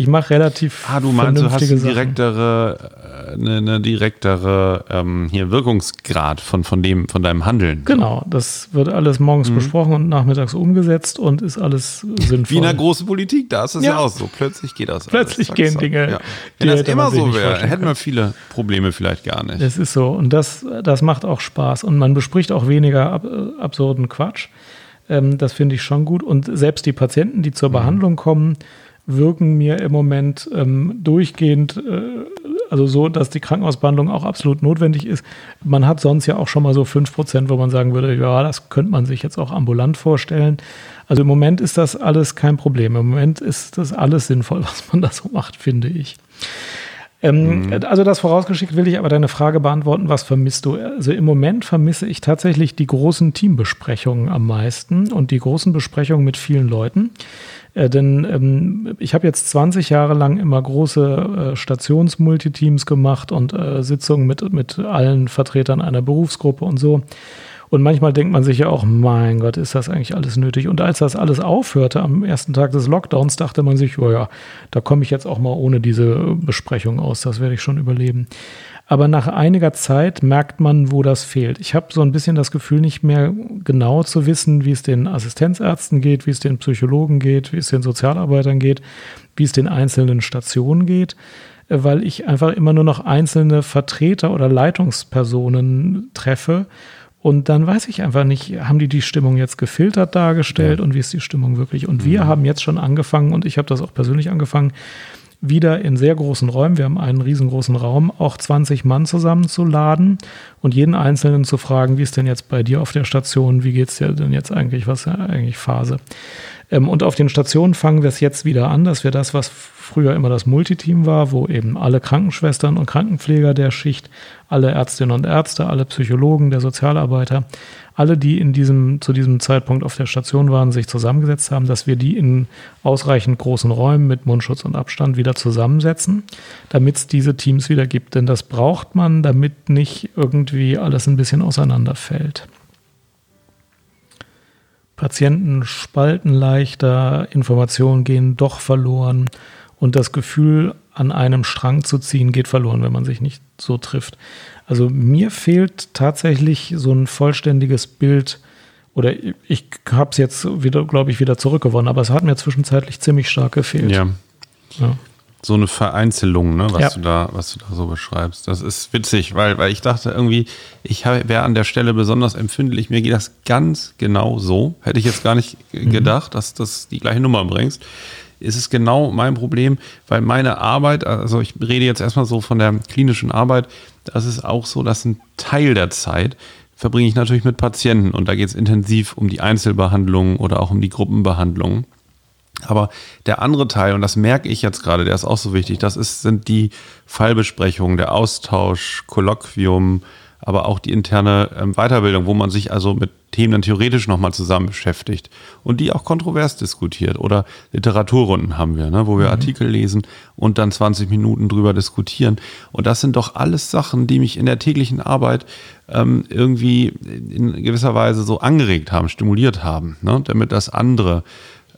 C: ich mache relativ.
A: Ah, du meinst, du hast eine direktere, eine, eine direktere ähm, hier Wirkungsgrad von, von dem, von deinem Handeln.
C: Genau, das wird alles morgens mhm. besprochen und nachmittags umgesetzt und ist alles sinnvoll.
A: Wie in der großen Politik, da ist es ja. ja. auch so. Plötzlich geht das.
C: Plötzlich alles, gehen Dinge.
A: Ja. Wenn das immer so wäre, hätten wir viele Probleme vielleicht gar nicht.
C: Es ist so. Und das, das macht auch Spaß. Und man bespricht auch weniger ab, absurden Quatsch. Ähm, das finde ich schon gut. Und selbst die Patienten, die zur mhm. Behandlung kommen, wirken mir im Moment ähm, durchgehend, äh, also so, dass die Krankenhausbehandlung auch absolut notwendig ist. Man hat sonst ja auch schon mal so 5%, wo man sagen würde, ja, das könnte man sich jetzt auch ambulant vorstellen. Also im Moment ist das alles kein Problem. Im Moment ist das alles sinnvoll, was man da so macht, finde ich. Ähm, mhm. Also das vorausgeschickt will ich aber deine Frage beantworten, was vermisst du? Also im Moment vermisse ich tatsächlich die großen Teambesprechungen am meisten und die großen Besprechungen mit vielen Leuten. Äh, denn ähm, ich habe jetzt 20 Jahre lang immer große äh, Stationsmultiteams gemacht und äh, Sitzungen mit, mit allen Vertretern einer Berufsgruppe und so. Und manchmal denkt man sich ja auch, mein Gott, ist das eigentlich alles nötig? Und als das alles aufhörte am ersten Tag des Lockdowns, dachte man sich, oh ja, da komme ich jetzt auch mal ohne diese Besprechung aus, das werde ich schon überleben. Aber nach einiger Zeit merkt man, wo das fehlt. Ich habe so ein bisschen das Gefühl, nicht mehr genau zu wissen, wie es den Assistenzärzten geht, wie es den Psychologen geht, wie es den Sozialarbeitern geht, wie es den einzelnen Stationen geht, weil ich einfach immer nur noch einzelne Vertreter oder Leitungspersonen treffe. Und dann weiß ich einfach nicht, haben die die Stimmung jetzt gefiltert dargestellt ja. und wie ist die Stimmung wirklich? Und wir mhm. haben jetzt schon angefangen, und ich habe das auch persönlich angefangen, wieder in sehr großen Räumen, wir haben einen riesengroßen Raum, auch 20 Mann zusammenzuladen und jeden Einzelnen zu fragen, wie ist denn jetzt bei dir auf der Station, wie geht es dir denn jetzt eigentlich, was ist eigentlich Phase? Ähm, und auf den Stationen fangen wir es jetzt wieder an, dass wir das, was früher immer das Multiteam war, wo eben alle Krankenschwestern und Krankenpfleger der Schicht, alle Ärztinnen und Ärzte, alle Psychologen, der Sozialarbeiter, alle, die in diesem, zu diesem Zeitpunkt auf der Station waren, sich zusammengesetzt haben, dass wir die in ausreichend großen Räumen mit Mundschutz und Abstand wieder zusammensetzen, damit es diese Teams wieder gibt. Denn das braucht man, damit nicht irgendwie alles ein bisschen auseinanderfällt. Patienten spalten leichter, Informationen gehen doch verloren und das Gefühl, an einem Strang zu ziehen, geht verloren, wenn man sich nicht so trifft. Also mir fehlt tatsächlich so ein vollständiges Bild oder ich habe es jetzt wieder, glaube ich, wieder zurückgewonnen, aber es hat mir zwischenzeitlich ziemlich stark gefehlt.
A: Ja. ja. So eine Vereinzelung, ne, was ja. du da, was du da so beschreibst. Das ist witzig, weil, weil ich dachte irgendwie, ich wäre an der Stelle besonders empfindlich. Mir geht das ganz genau so. Hätte ich jetzt gar nicht mhm. gedacht, dass das die gleiche Nummer bringst ist es genau mein Problem, weil meine Arbeit, also ich rede jetzt erstmal so von der klinischen Arbeit, das ist auch so, dass ein Teil der Zeit verbringe ich natürlich mit Patienten und da geht es intensiv um die Einzelbehandlung oder auch um die Gruppenbehandlung. Aber der andere Teil, und das merke ich jetzt gerade, der ist auch so wichtig, das ist, sind die Fallbesprechungen, der Austausch, Kolloquium, aber auch die interne ähm, Weiterbildung, wo man sich also mit Themen dann theoretisch nochmal zusammen beschäftigt und die auch kontrovers diskutiert. Oder Literaturrunden haben wir, ne, wo wir mhm. Artikel lesen und dann 20 Minuten drüber diskutieren. Und das sind doch alles Sachen, die mich in der täglichen Arbeit ähm, irgendwie in gewisser Weise so angeregt haben, stimuliert haben, ne, damit das andere,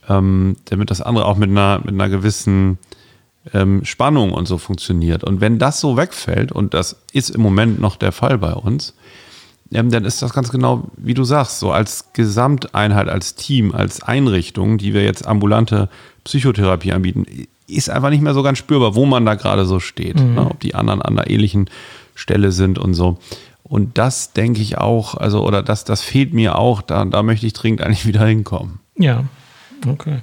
A: ähm, damit das andere auch mit einer, mit einer gewissen ähm, Spannung und so funktioniert. Und wenn das so wegfällt, und das ist im Moment noch der Fall bei uns, ähm, dann ist das ganz genau, wie du sagst, so als Gesamteinheit, als Team, als Einrichtung, die wir jetzt ambulante Psychotherapie anbieten, ist einfach nicht mehr so ganz spürbar, wo man da gerade so steht, mhm. ne? ob die anderen an einer ähnlichen Stelle sind und so. Und das denke ich auch, also, oder das, das fehlt mir auch, da, da möchte ich dringend eigentlich wieder hinkommen.
C: Ja, okay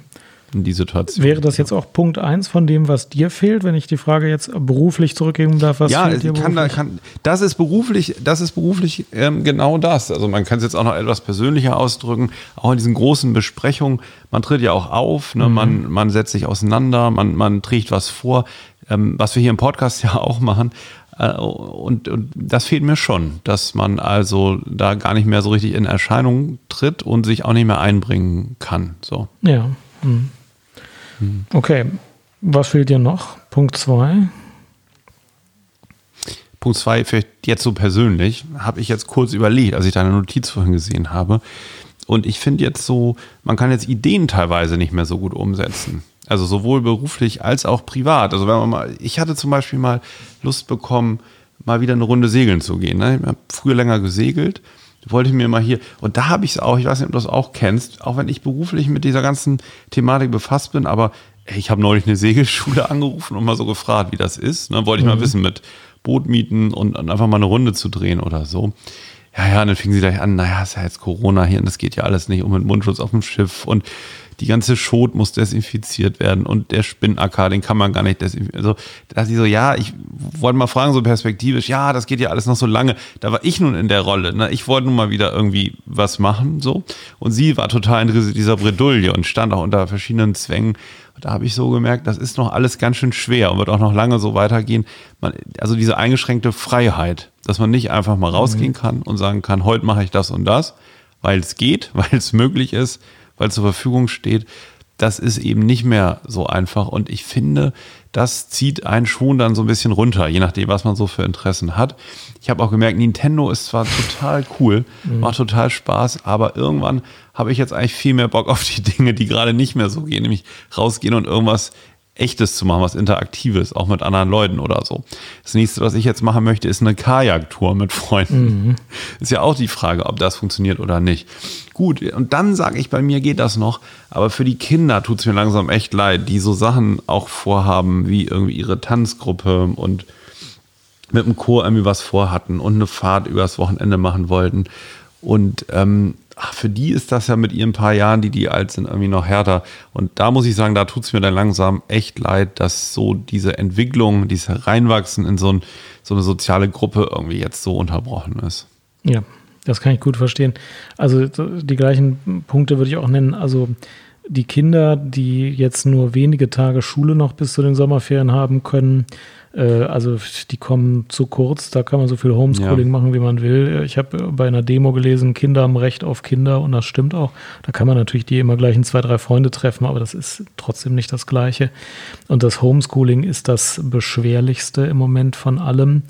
A: in die Situation.
C: Wäre das jetzt auch Punkt 1 von dem, was dir fehlt, wenn ich die Frage jetzt beruflich zurückgeben darf?
A: Was ja, fehlt dir kann, kann, das ist beruflich, das ist beruflich ähm, genau das. Also man kann es jetzt auch noch etwas persönlicher ausdrücken. Auch in diesen großen Besprechungen, man tritt ja auch auf, ne? Mhm. man, man setzt sich auseinander, man, man trägt was vor, ähm, was wir hier im Podcast ja auch machen. Äh, und, und das fehlt mir schon, dass man also da gar nicht mehr so richtig in Erscheinung tritt und sich auch nicht mehr einbringen kann. So.
C: Ja. Mhm. Okay, was fehlt dir noch? Punkt 2.
A: Punkt zwei, vielleicht jetzt so persönlich, habe ich jetzt kurz überlegt, als ich deine Notiz vorhin gesehen habe. Und ich finde jetzt so, man kann jetzt Ideen teilweise nicht mehr so gut umsetzen. Also sowohl beruflich als auch privat. Also wenn man mal, ich hatte zum Beispiel mal Lust bekommen, mal wieder eine Runde segeln zu gehen. Ne? Ich habe früher länger gesegelt wollte ich mir mal hier, und da habe ich es auch, ich weiß nicht, ob du das auch kennst, auch wenn ich beruflich mit dieser ganzen Thematik befasst bin, aber ey, ich habe neulich eine Segelschule angerufen und mal so gefragt, wie das ist. Ne? Wollte ich mhm. mal wissen, mit Boot mieten und, und, einfach mal eine Runde zu drehen oder so. Ja, ja, und dann fingen sie gleich an, naja, ist ja jetzt Corona hier und das geht ja alles nicht um mit Mundschutz auf dem Schiff und die ganze Schot muss desinfiziert werden und der Spinnacker, den kann man gar nicht desinfizieren. Also, da ich so, ja, ich wollte mal fragen, so perspektivisch, ja, das geht ja alles noch so lange. Da war ich nun in der Rolle. Ne? Ich wollte nun mal wieder irgendwie was machen, so. Und sie war total in dieser Bredouille und stand auch unter verschiedenen Zwängen. Und da habe ich so gemerkt, das ist noch alles ganz schön schwer und wird auch noch lange so weitergehen. Man, also diese eingeschränkte Freiheit, dass man nicht einfach mal rausgehen mhm. kann und sagen kann, heute mache ich das und das, weil es geht, weil es möglich ist weil zur Verfügung steht, das ist eben nicht mehr so einfach. Und ich finde, das zieht einen schon dann so ein bisschen runter, je nachdem, was man so für Interessen hat. Ich habe auch gemerkt, Nintendo ist zwar total cool, mhm. macht total Spaß, aber irgendwann habe ich jetzt eigentlich viel mehr Bock auf die Dinge, die gerade nicht mehr so gehen, nämlich rausgehen und irgendwas Echtes zu machen, was Interaktives, auch mit anderen Leuten oder so. Das nächste, was ich jetzt machen möchte, ist eine Kajaktour mit Freunden. Mhm. Ist ja auch die Frage, ob das funktioniert oder nicht. Gut, und dann sage ich, bei mir geht das noch, aber für die Kinder tut es mir langsam echt leid, die so Sachen auch vorhaben, wie irgendwie ihre Tanzgruppe und mit dem Chor irgendwie was vorhatten und eine Fahrt übers Wochenende machen wollten. Und ähm, ach, für die ist das ja mit ihren paar Jahren, die die alt sind, irgendwie noch härter. Und da muss ich sagen, da tut es mir dann langsam echt leid, dass so diese Entwicklung, dieses Hereinwachsen in so, ein, so eine soziale Gruppe irgendwie jetzt so unterbrochen ist.
C: Ja, das kann ich gut verstehen. Also die gleichen Punkte würde ich auch nennen. Also die Kinder, die jetzt nur wenige Tage Schule noch bis zu den Sommerferien haben können, äh, also die kommen zu kurz, da kann man so viel Homeschooling ja. machen, wie man will. Ich habe bei einer Demo gelesen, Kinder haben Recht auf Kinder und das stimmt auch. Da kann man natürlich die immer gleich in zwei, drei Freunde treffen, aber das ist trotzdem nicht das Gleiche. Und das Homeschooling ist das beschwerlichste im Moment von allem.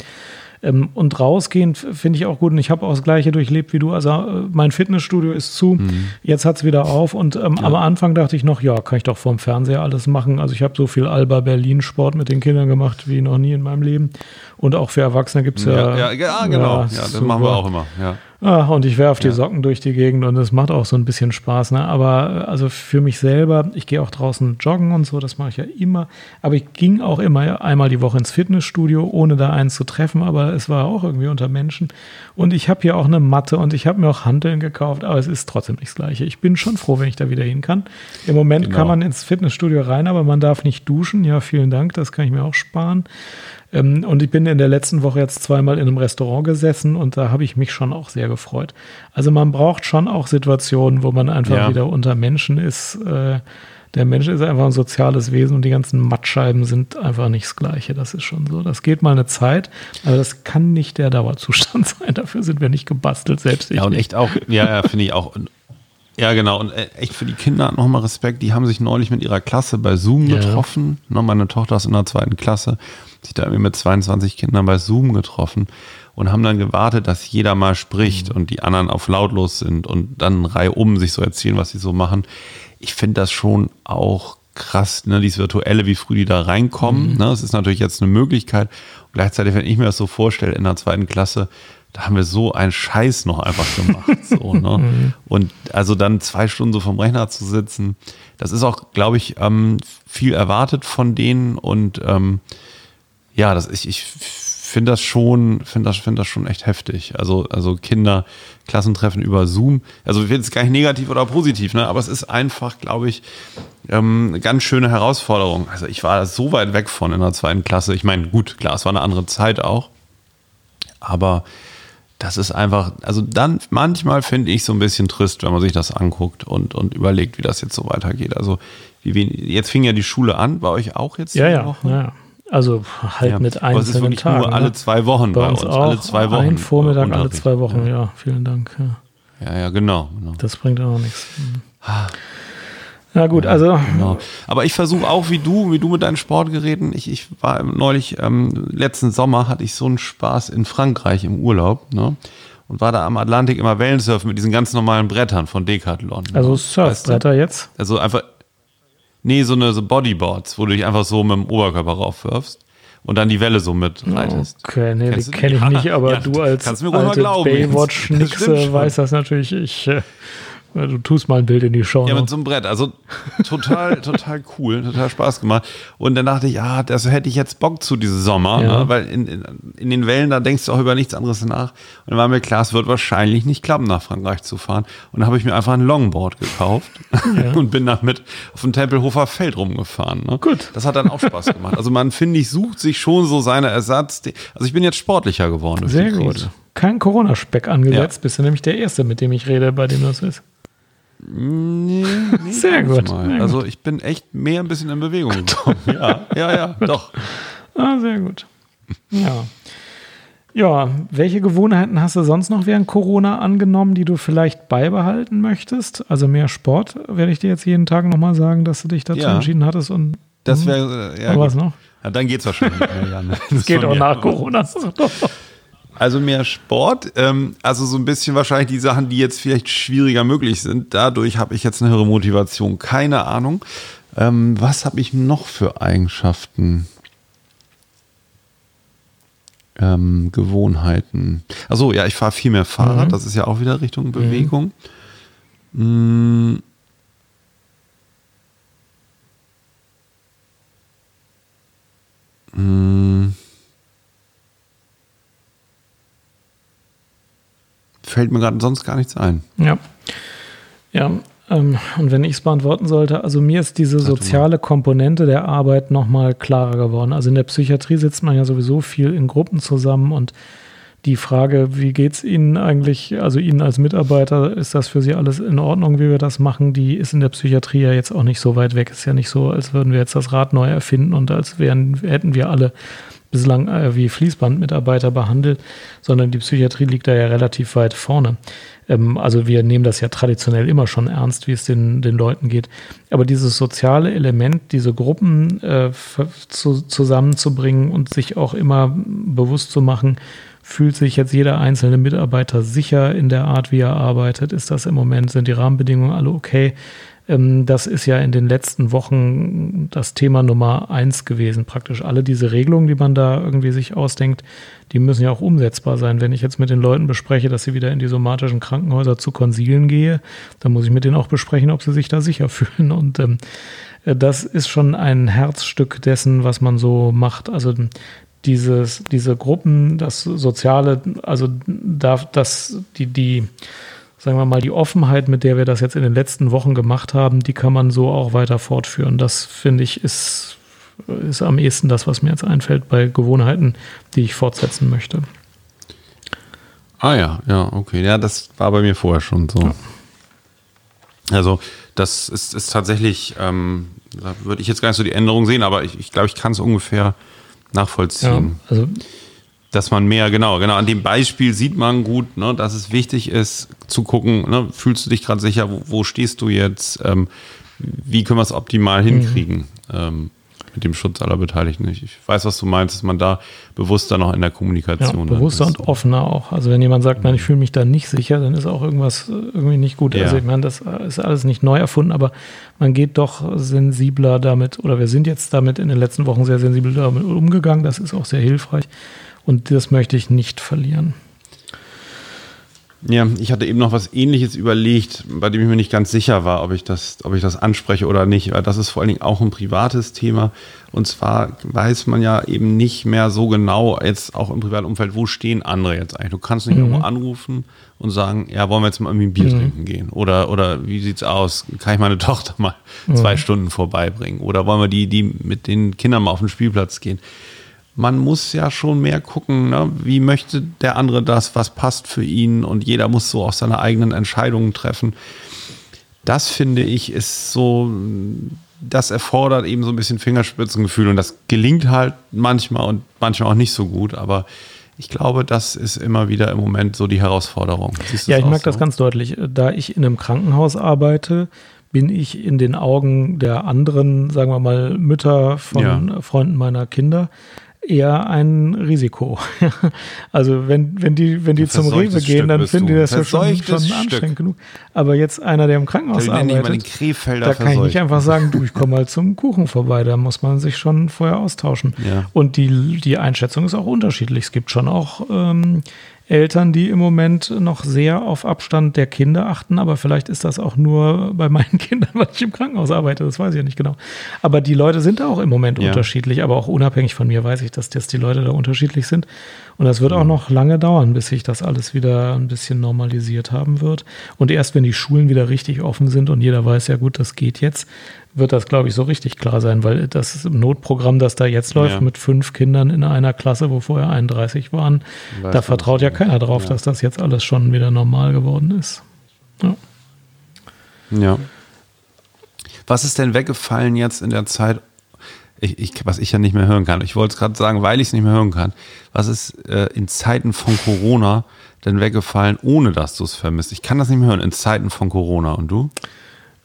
C: Ähm, und rausgehen finde ich auch gut. Und ich habe auch das Gleiche durchlebt wie du. Also äh, mein Fitnessstudio ist zu, mhm. jetzt hat es wieder auf. Und ähm, ja. am Anfang dachte ich noch, ja, kann ich doch vorm Fernseher alles machen. Also ich habe so viel Alba Berlin Sport mit den Kindern gemacht wie noch nie in meinem Leben. Und auch für Erwachsene gibt es ja,
A: ja, ja, genau. Ja, das super. machen wir auch immer. Ja.
C: Ah, und ich werfe die ja. Socken durch die Gegend und es macht auch so ein bisschen Spaß. Ne? Aber also für mich selber, ich gehe auch draußen joggen und so, das mache ich ja immer. Aber ich ging auch immer einmal die Woche ins Fitnessstudio, ohne da einen zu treffen. Aber es war auch irgendwie unter Menschen. Und ich habe hier auch eine Matte und ich habe mir auch Handeln gekauft. Aber es ist trotzdem nicht das Gleiche. Ich bin schon froh, wenn ich da wieder hin kann. Im Moment genau. kann man ins Fitnessstudio rein, aber man darf nicht duschen. Ja, vielen Dank, das kann ich mir auch sparen. Ähm, und ich bin in der letzten Woche jetzt zweimal in einem Restaurant gesessen und da habe ich mich schon auch sehr gefreut. Also man braucht schon auch Situationen, wo man einfach ja. wieder unter Menschen ist. Äh, der Mensch ist einfach ein soziales Wesen und die ganzen Mattscheiben sind einfach nicht das Gleiche. Das ist schon so. Das geht mal eine Zeit, aber das kann nicht der Dauerzustand sein. Dafür sind wir nicht gebastelt, selbst
A: ich. Ja, und echt auch, ja, ja finde ich auch. Ja, genau. Und äh, echt für die Kinder nochmal Respekt. Die haben sich neulich mit ihrer Klasse bei Zoom ja. getroffen. Meine Tochter ist in der zweiten Klasse sich da irgendwie mit 22 Kindern bei Zoom getroffen und haben dann gewartet, dass jeder mal spricht mhm. und die anderen auf lautlos sind und dann Reihe um sich so erzählen, was sie so machen. Ich finde das schon auch krass, ne, dieses Virtuelle, wie früh die da reinkommen. Mhm. Ne, das ist natürlich jetzt eine Möglichkeit. Und gleichzeitig, wenn ich mir das so vorstelle, in der zweiten Klasse, da haben wir so einen Scheiß noch einfach gemacht. so, ne? Mhm. Und also dann zwei Stunden so vom Rechner zu sitzen, das ist auch, glaube ich, ähm, viel erwartet von denen und ähm, ja, das, ich, ich finde das schon, finde das, finde das schon echt heftig. Also, also Kinder, Klassentreffen über Zoom. Also ich finde es gar nicht negativ oder positiv, ne? Aber es ist einfach, glaube ich, ähm, eine ganz schöne Herausforderung. Also ich war so weit weg von in der zweiten Klasse. Ich meine, gut, klar, es war eine andere Zeit auch. Aber das ist einfach, also dann manchmal finde ich so ein bisschen trist, wenn man sich das anguckt und, und überlegt, wie das jetzt so weitergeht. Also wie, jetzt fing ja die Schule an, bei euch auch jetzt?
C: Ja, ja, ja. Also halt ja. mit einzelnen
A: es ist wirklich Tagen. Nur alle ne? zwei Wochen
C: bei, bei uns, uns alle zwei Wochen. Ein Vormittag alle zwei Wochen, ja. ja vielen Dank.
A: Ja, ja, ja genau, genau,
C: Das bringt auch nichts. Ah. Na gut, also
A: Genau. Aber ich versuche auch wie du, wie du mit deinen Sportgeräten. Ich, ich war neulich, ähm, letzten Sommer hatte ich so einen Spaß in Frankreich im Urlaub, ne? Und war da am Atlantik immer Wellensurfen mit diesen ganz normalen Brettern von Decathlon. ne?
C: also
A: Weißt du?
C: Surfbretter jetzt.
A: Also einfach, nee, so eine so Bodyboards, wo du dich einfach so mit dem Oberkörper raufwirfst und dann die Welle so mit reitest.
C: Okay, nee, die
A: Kennst du
C: kenne ich
A: die?
C: nicht, aber
A: Ja,
C: du als
A: kannst mir
C: alte Baywatch-Nixe weißt das natürlich. Ich, äh, du tust mal ein Bild in die Show.
A: Ja, mit so einem Brett. Also total, total cool, total Spaß gemacht. Und dann dachte ich, ah, das hätte ich jetzt Bock zu diesem Sommer,
C: Ja.
A: ne? weil in, in, in den Wellen, da denkst du auch über nichts anderes nach. Und dann war mir klar, es wird wahrscheinlich nicht klappen, nach Frankreich zu fahren. Und dann habe ich mir einfach ein Longboard gekauft und bin damit auf dem Tempelhofer Feld rumgefahren. Ne?
C: Gut.
A: Das hat dann auch Spaß gemacht. Also man, finde ich, sucht sich schon so seine Ersatz. Also ich bin jetzt sportlicher geworden.
C: Sehr gut. Kein Corona-Speck angesetzt,
A: Ja.
C: bist du nämlich der Erste, mit dem ich rede, bei dem das ist.
A: Nee, nee,
C: Sehr gut,
A: mal. Also ich bin echt mehr ein bisschen in Bewegung gekommen. Ja, ja, ja, doch.
C: Ah, sehr gut. Ja. Ja, welche Gewohnheiten hast du sonst noch während Corona angenommen, die du vielleicht beibehalten möchtest? Also mehr Sport, werde ich dir jetzt jeden Tag nochmal sagen, dass du dich dazu
A: Ja.
C: entschieden hattest und
A: Das wäre, äh, ja,
C: Und was noch?
A: Ja, dann geht's wahrscheinlich mehr, Jan. Das
C: es geht auch nach Corona.
A: Also mehr Sport, ähm, also so ein bisschen wahrscheinlich die Sachen, die jetzt vielleicht schwieriger möglich sind. Dadurch habe ich jetzt eine höhere Motivation. Keine Ahnung. Ähm, was habe ich noch für Eigenschaften? Ähm, Gewohnheiten. Also ja, ich fahre viel mehr Fahrrad.
C: Mhm.
A: Das ist ja auch wieder Richtung Bewegung. Mm. Mm. Fällt mir gerade sonst gar nichts ein.
C: Ja. Ja, ähm, und wenn ich es beantworten sollte, also mir ist diese soziale Komponente der Arbeit nochmal klarer geworden. Also in der Psychiatrie sitzt man ja sowieso viel in Gruppen zusammen und die Frage, wie geht es Ihnen eigentlich, also Ihnen als Mitarbeiter, ist das für Sie alles in Ordnung, wie wir das machen? Die ist in der Psychiatrie ja jetzt auch nicht so weit weg. Ist ja nicht so, als würden wir jetzt das Rad neu erfinden und als wären, hätten wir alle bislang äh, wie Fließbandmitarbeiter behandelt, sondern die Psychiatrie liegt da ja relativ weit vorne. Ähm, also wir nehmen das ja traditionell immer schon ernst, wie es den, den Leuten geht. Aber dieses soziale Element, diese Gruppen äh, zu, zusammenzubringen und sich auch immer bewusst zu machen, fühlt sich jetzt jeder einzelne Mitarbeiter sicher in der Art, wie er arbeitet? Ist das im Moment, sind die Rahmenbedingungen alle okay? Ähm, Das ist ja in den letzten Wochen das Thema Nummer eins gewesen. Praktisch alle diese Regelungen, die man da irgendwie sich ausdenkt, die müssen ja auch umsetzbar sein. Wenn ich jetzt mit den Leuten bespreche, dass sie wieder in die somatischen Krankenhäuser zu Konsilen gehe, dann muss ich mit denen auch besprechen, ob sie sich da sicher fühlen. Und ähm, äh, das ist schon ein Herzstück dessen, was man so macht. Also dieses, diese Gruppen, das Soziale, also darf das, die, die, sagen wir mal, die Offenheit, mit der wir das jetzt in den letzten Wochen gemacht haben, die kann man so auch weiter fortführen. Das finde ich ist, ist am ehesten das, was mir jetzt einfällt bei Gewohnheiten, die ich fortsetzen möchte.
A: Ah ja, ja, okay. Ja, das war bei mir vorher schon so. Also das ist, ist tatsächlich, ähm, da würde ich jetzt gar nicht so die Änderung sehen, aber ich, ich glaube, ich kann es ungefähr nachvollziehen.
C: also
A: Dass man mehr, genau, genau, an dem Beispiel sieht man gut, ne, dass es wichtig ist zu gucken, ne, fühlst du dich gerade sicher, wo, wo stehst du jetzt, ähm, wie können wir es optimal hinkriegen ähm, mit dem Schutz aller Beteiligten. Ich, ich weiß, was du meinst, dass man da bewusster noch in der
C: ja,
A: Kommunikation dann
C: bewusster
A: ist.
C: und offener auch. Also wenn jemand sagt, nein, ich fühle mich da nicht sicher, dann ist auch irgendwas äh, irgendwie nicht gut.
A: Ja.
C: Also ich meine, das ist alles nicht neu erfunden, aber man geht doch sensibler damit, oder wir sind jetzt damit in den letzten Wochen sehr sensibel damit umgegangen. Das ist auch sehr hilfreich. Und das möchte ich nicht verlieren.
A: Ja, ich hatte eben noch was ähnliches überlegt, bei dem ich mir nicht ganz sicher war, ob ich das, ob ich das anspreche oder nicht, weil das ist vor allen Dingen auch ein privates Thema. Und zwar weiß man ja eben nicht mehr so genau, jetzt auch im privaten Umfeld, wo stehen andere jetzt eigentlich. Du kannst nicht irgendwo anrufen und sagen, ja, wollen wir jetzt mal irgendwie ein Bier trinken gehen? Oder, oder wie sieht's aus? Kann ich meine Tochter mal zwei Stunden vorbeibringen? Oder wollen wir die, die mit den Kindern mal auf den Spielplatz gehen? Man muss ja schon mehr gucken, ne? wie möchte der andere das, was passt für ihn und jeder muss so auch seine eigenen Entscheidungen treffen. Das finde ich ist so, das erfordert eben so ein bisschen Fingerspitzengefühl und das gelingt halt manchmal und manchmal auch nicht so gut, aber ich glaube, das ist immer wieder im Moment so die Herausforderung.
C: Ja, ich merke das
A: so?
C: ganz deutlich. Da ich in einem Krankenhaus arbeite, bin ich in den Augen der anderen, sagen wir mal, Mütter von
A: Ja.
C: Freunden meiner Kinder eher ein Risiko. also wenn, wenn die, wenn die zum Rewe gehen, dann finden die das ja schon, schon anstrengend
A: Stück.
C: genug. Aber jetzt einer, der im Krankenhaus
A: Da
C: arbeitet, da kann ich nicht einfach sagen, du, ich komme mal zum Kuchen vorbei. Da muss man sich schon vorher austauschen.
A: Ja.
C: Und die, die Einschätzung ist auch unterschiedlich. Es gibt schon auch ähm, Eltern, die im Moment noch sehr auf Abstand der Kinder achten, aber vielleicht ist das auch nur bei meinen Kindern, weil ich im Krankenhaus arbeite, das weiß ich ja nicht genau. Aber die Leute sind da auch im Moment
A: Ja.
C: unterschiedlich, aber auch unabhängig von mir weiß ich, dass, dass die Leute da unterschiedlich sind. Und das wird auch noch lange dauern, bis sich das alles wieder ein bisschen normalisiert haben wird. Und erst wenn die Schulen wieder richtig offen sind und jeder weiß, ja gut, das geht jetzt, wird das, glaube ich, so richtig klar sein, weil das Notprogramm, das da jetzt läuft,
A: Ja.
C: mit fünf Kindern in einer Klasse, wo vorher 31 waren,
A: Weiß
C: da vertraut ja keiner drauf,
A: Ja.
C: dass das jetzt alles schon wieder normal geworden ist. Ja.
A: Ja. Was ist denn weggefallen jetzt in der Zeit, ich, ich, was ich ja nicht mehr hören kann? Ich wollte es gerade sagen, weil ich es nicht mehr hören kann. Was ist äh, in Zeiten von Corona denn weggefallen, ohne dass du es vermisst? Ich kann das nicht mehr hören, in Zeiten von Corona. Und du?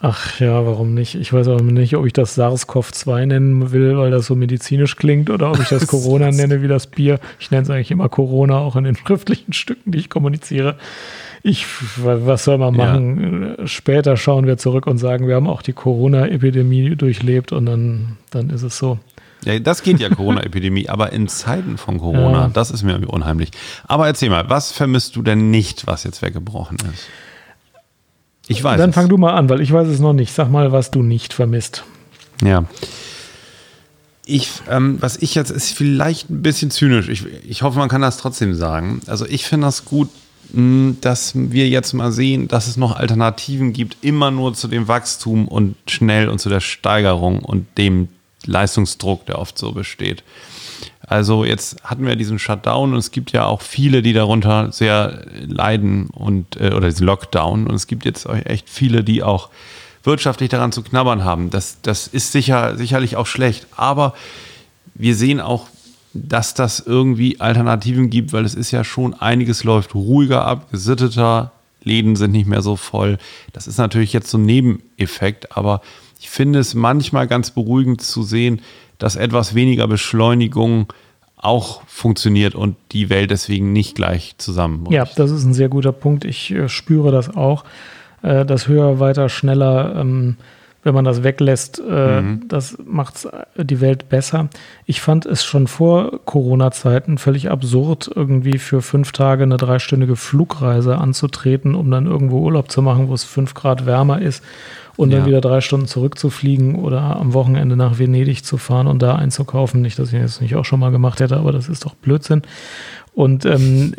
C: Ach ja, warum nicht? Ich weiß auch nicht, ob ich das SARS-CoV-2 nennen will, weil das so medizinisch klingt, oder ob ich das Corona nenne wie das Bier. Ich nenne es eigentlich immer Corona, auch in den schriftlichen Stücken, die ich kommuniziere. Ich, was soll man
A: Ja.
C: machen? Später schauen wir zurück und sagen, wir haben auch die Corona-Epidemie durchlebt und dann, dann ist es so.
A: Ja, das geht ja Corona-Epidemie, aber in Zeiten von Corona,
C: Ja.
A: das ist mir irgendwie unheimlich. Aber erzähl mal, was vermisst du denn nicht, was jetzt weggebrochen ist? Ich weiß.
C: dann
A: es.
C: fang du mal an, weil ich weiß es noch nicht. Sag mal, was du nicht vermisst.
A: Ja. Ich, ähm, was ich jetzt ist vielleicht ein bisschen zynisch. Ich, ich hoffe, man kann das trotzdem sagen. Also ich finde das gut, mh, dass wir jetzt mal sehen, dass es noch Alternativen gibt, immer nur zu dem Wachstum und schnell und zu der Steigerung und dem Leistungsdruck, der oft so besteht. Also jetzt hatten wir diesen Shutdown und es gibt ja auch viele, die darunter sehr leiden und äh, oder diesen Lockdown und es gibt jetzt echt viele, die auch wirtschaftlich daran zu knabbern haben. Das, das ist sicher, sicherlich auch schlecht, aber wir sehen auch, dass das irgendwie Alternativen gibt, weil es ist ja schon einiges läuft ruhiger ab, gesitteter, Läden sind nicht mehr so voll. Das ist natürlich jetzt so ein Nebeneffekt, aber ich finde es manchmal ganz beruhigend zu sehen, dass etwas weniger Beschleunigung auch funktioniert und die Welt deswegen nicht gleich zusammenbricht.
C: Ja, das ist ein sehr guter Punkt. Ich äh, spüre das auch. Äh, das höher, weiter, schneller, ähm, wenn man das weglässt, äh, das macht die Welt besser. Ich fand es schon vor Corona-Zeiten völlig absurd, irgendwie für fünf Tage eine dreistündige Flugreise anzutreten, um dann irgendwo Urlaub zu machen, wo es fünf Grad wärmer ist und dann
A: Ja.
C: wieder drei Stunden zurückzufliegen oder am Wochenende nach Venedig zu fahren und da einzukaufen. Nicht, dass ich das nicht auch schon mal gemacht hätte, aber das ist doch Blödsinn. Und ähm,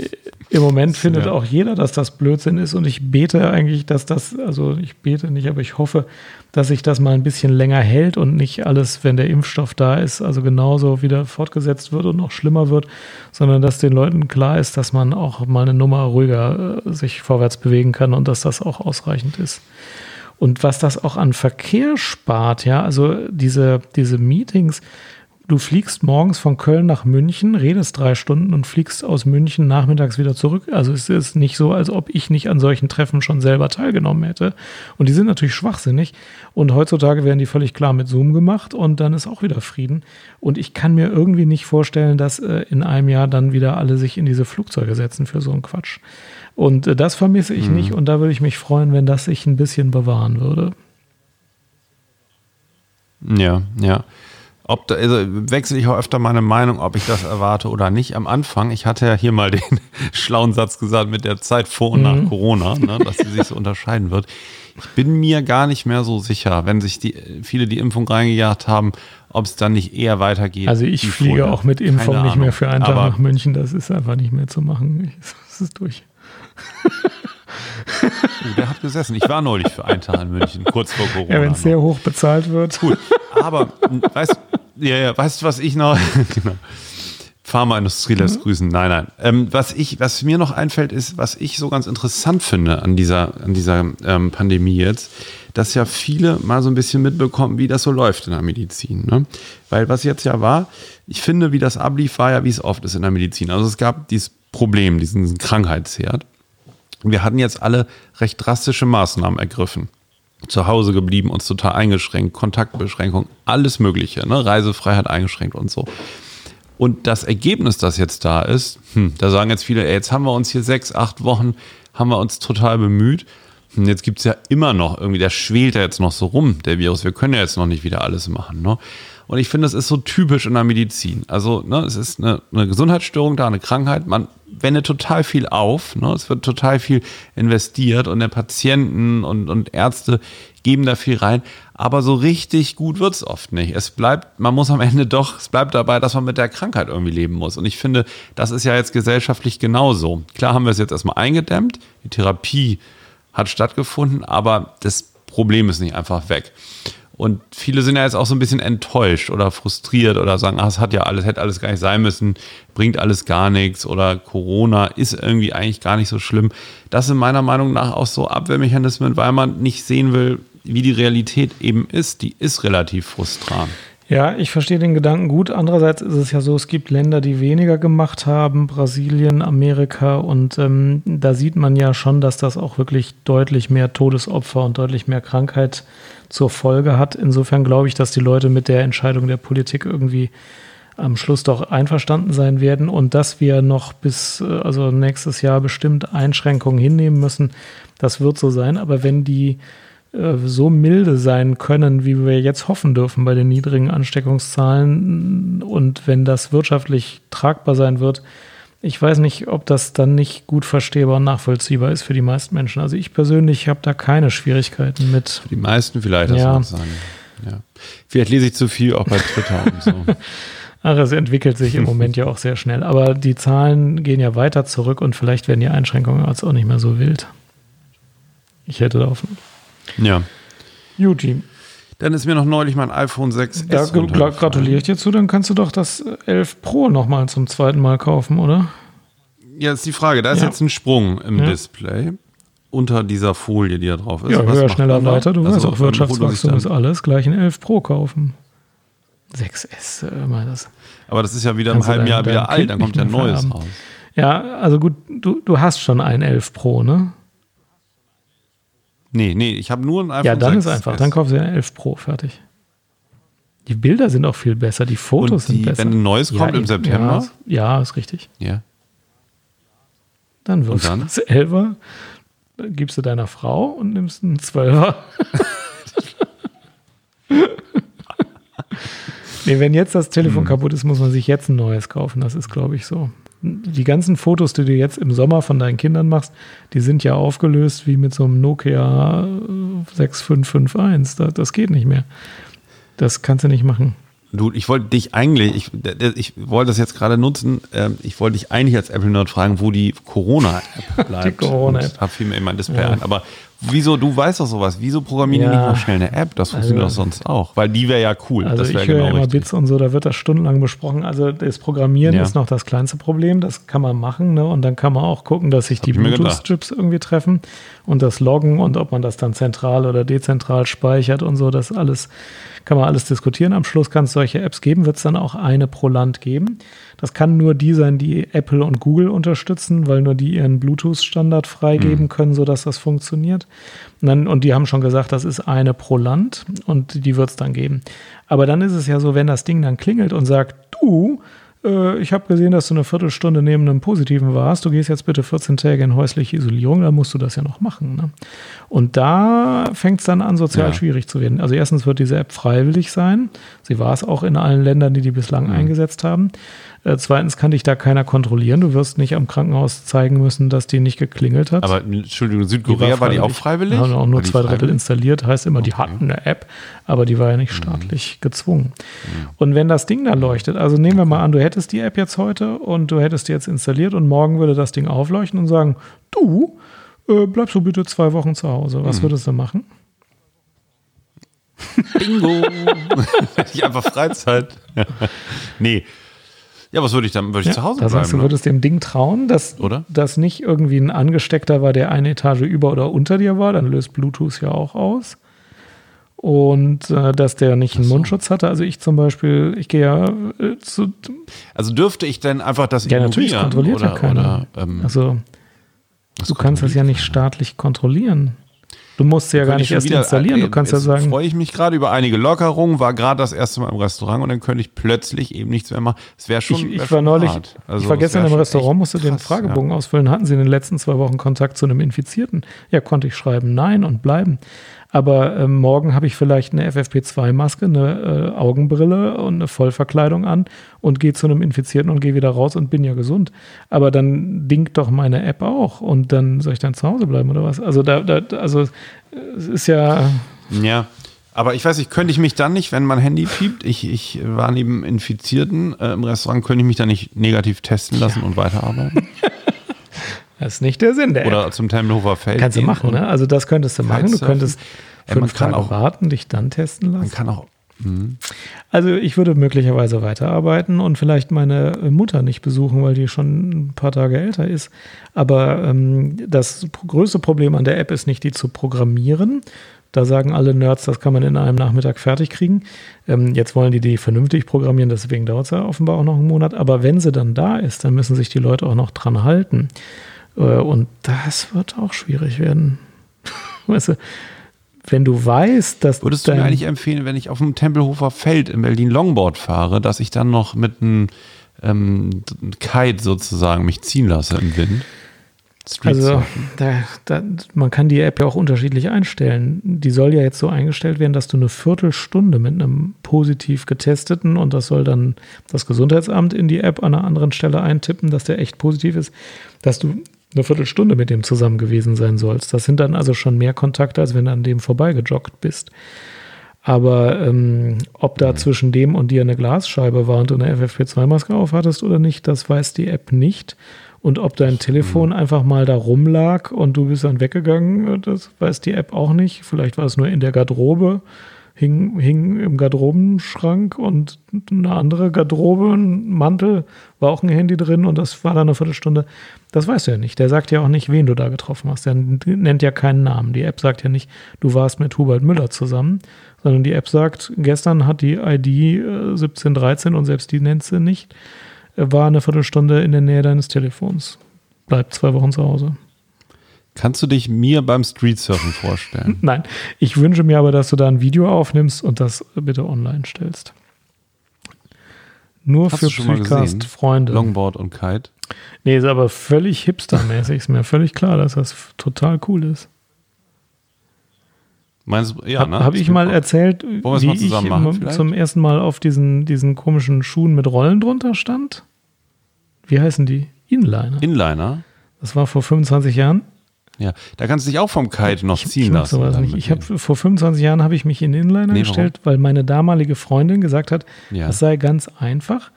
C: im Moment findet
A: Ja.
C: auch jeder, dass das Blödsinn ist. Und ich bete eigentlich, dass das, also ich bete nicht, aber ich hoffe, dass sich das mal ein bisschen länger hält und nicht alles, wenn der Impfstoff da ist, also genauso wieder fortgesetzt wird und noch schlimmer wird, sondern dass den Leuten klar ist, dass man auch mal eine Nummer ruhiger äh, sich vorwärts bewegen kann und dass das auch ausreichend ist. Und was das auch an Verkehr spart, ja, also diese, diese Meetings, du fliegst morgens von Köln nach München, redest drei Stunden und fliegst aus München nachmittags wieder zurück. Also es ist nicht so, als ob ich nicht an solchen Treffen schon selber teilgenommen hätte. Und die sind natürlich schwachsinnig. Und heutzutage werden die völlig klar mit Zoom gemacht und dann ist auch wieder Frieden. Und ich kann mir irgendwie nicht vorstellen, dass äh, in einem Jahr dann wieder alle sich in diese Flugzeuge setzen für so einen Quatsch. Und äh, das vermisse ich nicht und da würde ich mich freuen, wenn das sich ein bisschen bewahren würde.
A: Ja, ja. Ob da, also wechsle ich auch öfter meine Meinung, ob ich das erwarte oder nicht. Am Anfang, ich hatte ja hier mal den schlauen Satz gesagt mit der Zeit vor und nach Corona, ne, dass sie sich so unterscheiden wird. Ich bin mir gar nicht mehr so sicher, wenn sich die viele die Impfung reingejagt haben, ob es dann nicht eher weitergeht.
C: Also ich fliege
A: vorher.
C: auch mit Impfung
A: Keine
C: nicht mehr für einen Tag
A: Aber
C: nach München. Das ist einfach nicht mehr zu machen. Es ist durch.
A: du, der hat gesessen. Ich war neulich für einen Tag in München, kurz vor Corona.
C: Ja, wenn es sehr hoch bezahlt wird.
A: Gut, aber weißt, ja, ja, weißt du, was ich noch. genau. Pharmaindustrie lässt grüßen. Nein, nein. Ähm, was, ich, was mir noch einfällt, ist, was ich so ganz interessant finde an dieser, an dieser ähm, Pandemie jetzt, dass ja viele mal so ein bisschen mitbekommen, wie das so läuft in der Medizin. Ne? Weil was jetzt ja war, ich finde, wie das ablief, war ja, wie es oft ist in der Medizin. Also es gab dieses Problem, diesen Krankheitsherd. Und wir hatten jetzt alle recht drastische Maßnahmen ergriffen. Zu Hause geblieben, uns total eingeschränkt, Kontaktbeschränkung, alles Mögliche, ne? Reisefreiheit eingeschränkt und so. Und das Ergebnis, das jetzt da ist, hm, da sagen jetzt viele, ey, jetzt haben wir uns hier sechs, acht Wochen, haben wir uns total bemüht. Und jetzt gibt es ja immer noch irgendwie, der schwelt ja jetzt noch so rum, der Virus. Wir können ja jetzt noch nicht wieder alles machen. Ne? Und ich finde, es ist so typisch in der Medizin. Also, ne, es ist eine, eine Gesundheitsstörung da, eine Krankheit. Man wendet total viel auf. Ne? Es wird total viel investiert und der Patienten und, und Ärzte geben da viel rein. Aber so richtig gut wird es oft nicht. Es bleibt, man muss am Ende doch, es bleibt dabei, dass man mit der Krankheit irgendwie leben muss. Und ich finde, das ist ja jetzt gesellschaftlich genauso. Klar haben wir es jetzt erstmal eingedämmt. Die Therapie hat stattgefunden, aber das Problem ist nicht einfach weg. Und viele sind ja jetzt auch so ein bisschen enttäuscht oder frustriert oder sagen, ach, es hat ja alles, hätte alles gar nicht sein müssen, bringt alles gar nichts oder Corona ist irgendwie eigentlich gar nicht so schlimm. Das sind meiner Meinung nach auch so Abwehrmechanismen, weil man nicht sehen will, wie die Realität eben ist. Die ist relativ frustrant.
C: Ja, ich verstehe den Gedanken gut. Andererseits ist es ja so, es gibt Länder, die weniger gemacht haben, Brasilien, Amerika, und ähm, da sieht man ja schon, dass das auch wirklich deutlich mehr Todesopfer und deutlich mehr Krankheit zur Folge hat. Insofern glaube ich, dass die Leute mit der Entscheidung der Politik irgendwie am Schluss doch einverstanden sein werden und dass wir noch bis, äh, also nächstes Jahr bestimmt Einschränkungen hinnehmen müssen, das wird so sein. Aber wenn die äh, so milde sein können, wie wir jetzt hoffen dürfen bei den niedrigen Ansteckungszahlen und wenn das wirtschaftlich tragbar sein wird, ich weiß nicht, ob das dann nicht gut verstehbar und nachvollziehbar ist für die meisten Menschen. Also ich persönlich habe da keine Schwierigkeiten mit.
A: Für die meisten vielleicht, das
C: ja.
A: sagen. Ja. Vielleicht lese ich zu viel auch bei Twitter und so.
C: Ach, es entwickelt sich im Moment ja auch sehr schnell. Aber die Zahlen gehen ja weiter zurück und vielleicht werden die Einschränkungen jetzt auch nicht mehr so wild. Ich hätte da hoffen.
A: Ja.
C: Juti.
A: Dann ist mir noch neulich mein iPhone 6S.
C: Da gra gratuliere ich dir zu, dann kannst du doch das 11 Pro nochmal zum zweiten Mal kaufen, oder?
A: Ja, ist die Frage. Da ist
C: Ja.
A: jetzt ein Sprung im
C: Ja.
A: Display unter dieser Folie, die da drauf ist.
C: Ja,
A: Was
C: höher, schneller, weiter. Du
A: Also,
C: weißt auch, Wirtschaftswachstum ist alles. Gleich ein 11 Pro kaufen. 6S, äh, mal das.
A: Aber das ist ja wieder im halben Jahr wieder alt,
C: Kind
A: dann kommt ja
C: mehr
A: Neues raus.
C: Ja, also gut, du, du hast schon ein 11 Pro, ne?
A: Nee, nee, ich habe nur ein iPhone
C: Ja, dann
A: 6S.
C: ist einfach. Dann kaufst du ein 11 Pro, fertig. Die Bilder sind auch viel besser, die Fotos
A: die-
C: sind besser.
A: wenn ein neues kommt im
C: eben.
A: September?
C: Ja, ist- ja, ist richtig.
A: Ja.
C: Dann wirst du das 11er, dann gibst du deiner Frau und nimmst einen 12er. nee, wenn jetzt das Telefon
A: Hm.
C: kaputt ist, muss man sich jetzt ein neues kaufen. Das ist, glaube ich, so. Die ganzen Fotos, die du jetzt im Sommer von deinen Kindern machst, die sind ja aufgelöst wie mit so einem Nokia äh, 6551. Das, das geht nicht mehr. Das kannst du nicht machen.
A: Du, ich wollte dich eigentlich, ich, ich wollte das jetzt gerade nutzen, ähm, ich wollte dich eigentlich als Apple-Nerd fragen, wo die Corona-App bleibt.
C: Corona-App.
A: Und Da fiel mir immer ein Display
C: Ja.
A: ein. Aber wieso, du weißt doch sowas, wieso programmieren die
C: Ja.
A: nicht noch schnell eine App? Das funktioniert
C: Also-
A: doch sonst auch. Weil die wäre ja cool.
C: Also
A: das
C: ich höre
A: genau
C: immer
A: richtig.
C: Bits und so, da wird das stundenlang besprochen. Also das Programmieren
A: Ja.
C: ist noch das kleinste Problem, das kann man machen. Ne? Und dann kann man auch gucken, dass sich die
A: ich mir gedacht.
C: Bluetooth-Strips irgendwie treffen und das loggen und ob man das dann zentral oder dezentral speichert und so, das alles kann man alles diskutieren. Am Schluss kann es solche Apps geben, wird es dann auch eine pro Land geben. Das kann nur die sein, die Apple und Google unterstützen, weil nur die ihren Bluetooth-Standard freigeben
A: Mhm.
C: können, sodass das funktioniert. Und, dann, und die haben schon gesagt, das ist eine pro Land und die wird es dann geben. Aber dann ist es ja so, wenn das Ding dann klingelt und sagt, du, äh, ich habe gesehen, dass du eine Viertelstunde neben einem Positiven warst, du gehst jetzt bitte 14 Tage in häusliche Isolierung, dann musst du das ja noch machen. Ne? Und da fängt es dann an, sozial
A: Ja.
C: schwierig zu werden. Also erstens wird diese App freiwillig sein. Sie war es auch in allen Ländern, die die bislang eingesetzt haben. Äh, zweitens kann dich da keiner kontrollieren. Du wirst nicht am Krankenhaus zeigen müssen, dass die nicht geklingelt hat.
A: Aber Entschuldigung, Südkorea war, die auch freiwillig?
C: Haben auch
A: War
C: nur zwei Drittel installiert. Heißt immer, die hatten eine App, aber die war ja nicht staatlich gezwungen. Und wenn das Ding da leuchtet, also nehmen wir mal an, du hättest die App jetzt heute und du hättest die jetzt installiert und morgen würde das Ding aufleuchten und sagen, du, äh, bleibst du bitte zwei Wochen zu Hause. Was würdest du machen?
A: Bingo! Hätte ich einfach Freizeit. nee. Ja, was würde ich dann? Würde ich zu Hause
C: da
A: bleiben?
C: sagst du,
A: ne?
C: würdest dem Ding trauen, dass
A: Oder?
C: das nicht irgendwie ein Angesteckter war, der eine Etage über oder unter dir war. Dann löst Bluetooth ja auch aus. Und äh, dass der nicht einen Mundschutz hatte. Also ich zum Beispiel, ich gehe ja äh, zu,
A: Also dürfte ich denn einfach das
C: Ja, natürlich
A: ignorieren?
C: kontrolliert
A: oder,
C: ja keiner.
A: Oder, ähm,
C: also du kannst das ja nicht staatlich kontrollieren. Du musst sie ja gar nicht
A: ich
C: erst
A: wieder-
C: installieren. Du kannst ja sagen,
A: freue ich mich gerade über einige Lockerungen, war gerade das erste Mal im Restaurant und dann könnte ich plötzlich eben nichts mehr machen. Es wäre schon.
C: ich,
A: wär
C: ich war
A: schon
C: neulich.
A: Also
C: ich war
A: es
C: gestern
A: wär
C: im Restaurant, musste den
A: krass,
C: Fragebogen
A: ja.
C: ausfüllen. Hatten Sie in den letzten zwei Wochen Kontakt zu einem Infizierten? Ja, konnte ich schreiben, nein und bleiben. Aber ähm, morgen habe ich vielleicht eine FFP2-Maske, eine äh, Augenbrille und eine Vollverkleidung an und gehe zu einem Infizierten und gehe wieder raus und bin ja gesund. Aber dann dingt doch meine App auch und dann soll ich dann zu Hause bleiben oder was? Also da, da also äh, es ist ja
A: Ja. Aber ich weiß nicht, könnte ich mich dann nicht, wenn mein Handy piept, ich, ich war neben Infizierten äh, im Restaurant, könnte ich mich dann nicht negativ testen lassen und weiterarbeiten?
C: das ist nicht der Sinn der App.
A: Oder zum Tempelhofer Feld.
C: Kannst du machen, ne? Also das könntest du machen. Du könntest
A: Ja,
C: fünf
A: man kann
C: Tage
A: auch-
C: warten, dich dann testen
A: Man
C: lassen.
A: kann auch.
C: Also ich würde möglicherweise weiterarbeiten und vielleicht meine Mutter nicht besuchen, weil die schon ein paar Tage älter ist. Aber ähm, das größte Problem an der App ist nicht, die zu programmieren. Da sagen alle Nerds, das kann man in einem Nachmittag fertig kriegen. Ähm, jetzt wollen die die vernünftig programmieren, deswegen dauert es ja offenbar auch noch einen Monat. Aber wenn sie dann da ist, dann müssen sich die Leute auch noch dran halten. Äh, und das wird auch schwierig werden. Weißt du, wenn du weißt, dass
A: Würdest du mir eigentlich empfehlen, wenn ich auf dem Tempelhofer Feld in Berlin Longboard fahre, dass ich dann noch mit einem ähm, Kite sozusagen mich ziehen lasse im Wind? Street
C: Also, da, da, man kann die App ja auch unterschiedlich einstellen. Die soll ja jetzt so eingestellt werden, dass du eine Viertelstunde mit einem positiv getesteten und das soll dann das Gesundheitsamt in die App an einer anderen Stelle eintippen, dass der echt positiv ist, dass du eine Viertelstunde mit dem zusammen gewesen sein sollst. Das sind dann also schon mehr Kontakte, als wenn du an dem vorbeigejoggt bist. Aber ähm, ob da zwischen dem und dir eine Glasscheibe war und du eine FFP2-Maske aufhattest oder nicht, das weiß die App nicht. Und ob dein Telefon einfach mal da rumlag und du bist dann weggegangen, das weiß die App auch nicht. Vielleicht war es nur in der Garderobe, hing, hing im Garderobenschrank und eine andere Garderobe, ein Mantel, war auch ein Handy drin und das war dann eine Viertelstunde. Das weißt du ja nicht. Der sagt ja auch nicht, wen du da getroffen hast. Der nennt ja keinen Namen. Die App sagt ja nicht, du warst mit Hubert Müller zusammen, sondern die App sagt, gestern hat die ID äh, 1713 und selbst die nennt sie nicht, äh, war eine Viertelstunde in der Nähe deines Telefons. Bleibt zwei Wochen zu Hause.
A: Kannst du dich mir beim Streetsurfen vorstellen?
C: Nein, ich wünsche mir aber, dass du da ein Video aufnimmst und das bitte online stellst. Nur
A: Hast
C: für? Psycast-Freunde.
A: Longboard und Kite.
C: Nee, ist aber völlig hipstermäßig. Ist mir völlig klar, dass das total cool ist.
A: Meinst du, ja,
C: Habe
A: ne?
C: hab ich mal erzählt, wie ich
A: machen
C: zum ersten Mal auf diesen, diesen komischen Schuhen mit Rollen drunter stand? Wie heißen die? Inliner.
A: Inliner.
C: Das war vor 25 Jahren.
A: Ja, da kannst du dich auch vom Kite noch ziehen
C: Ich
A: lassen.
C: sowas nicht. Ich habe vor 25 Jahren habe ich mich in Inliner
A: Nee,
C: gestellt, weil meine damalige Freundin gesagt hat,
A: Ja.
C: das sei ganz einfach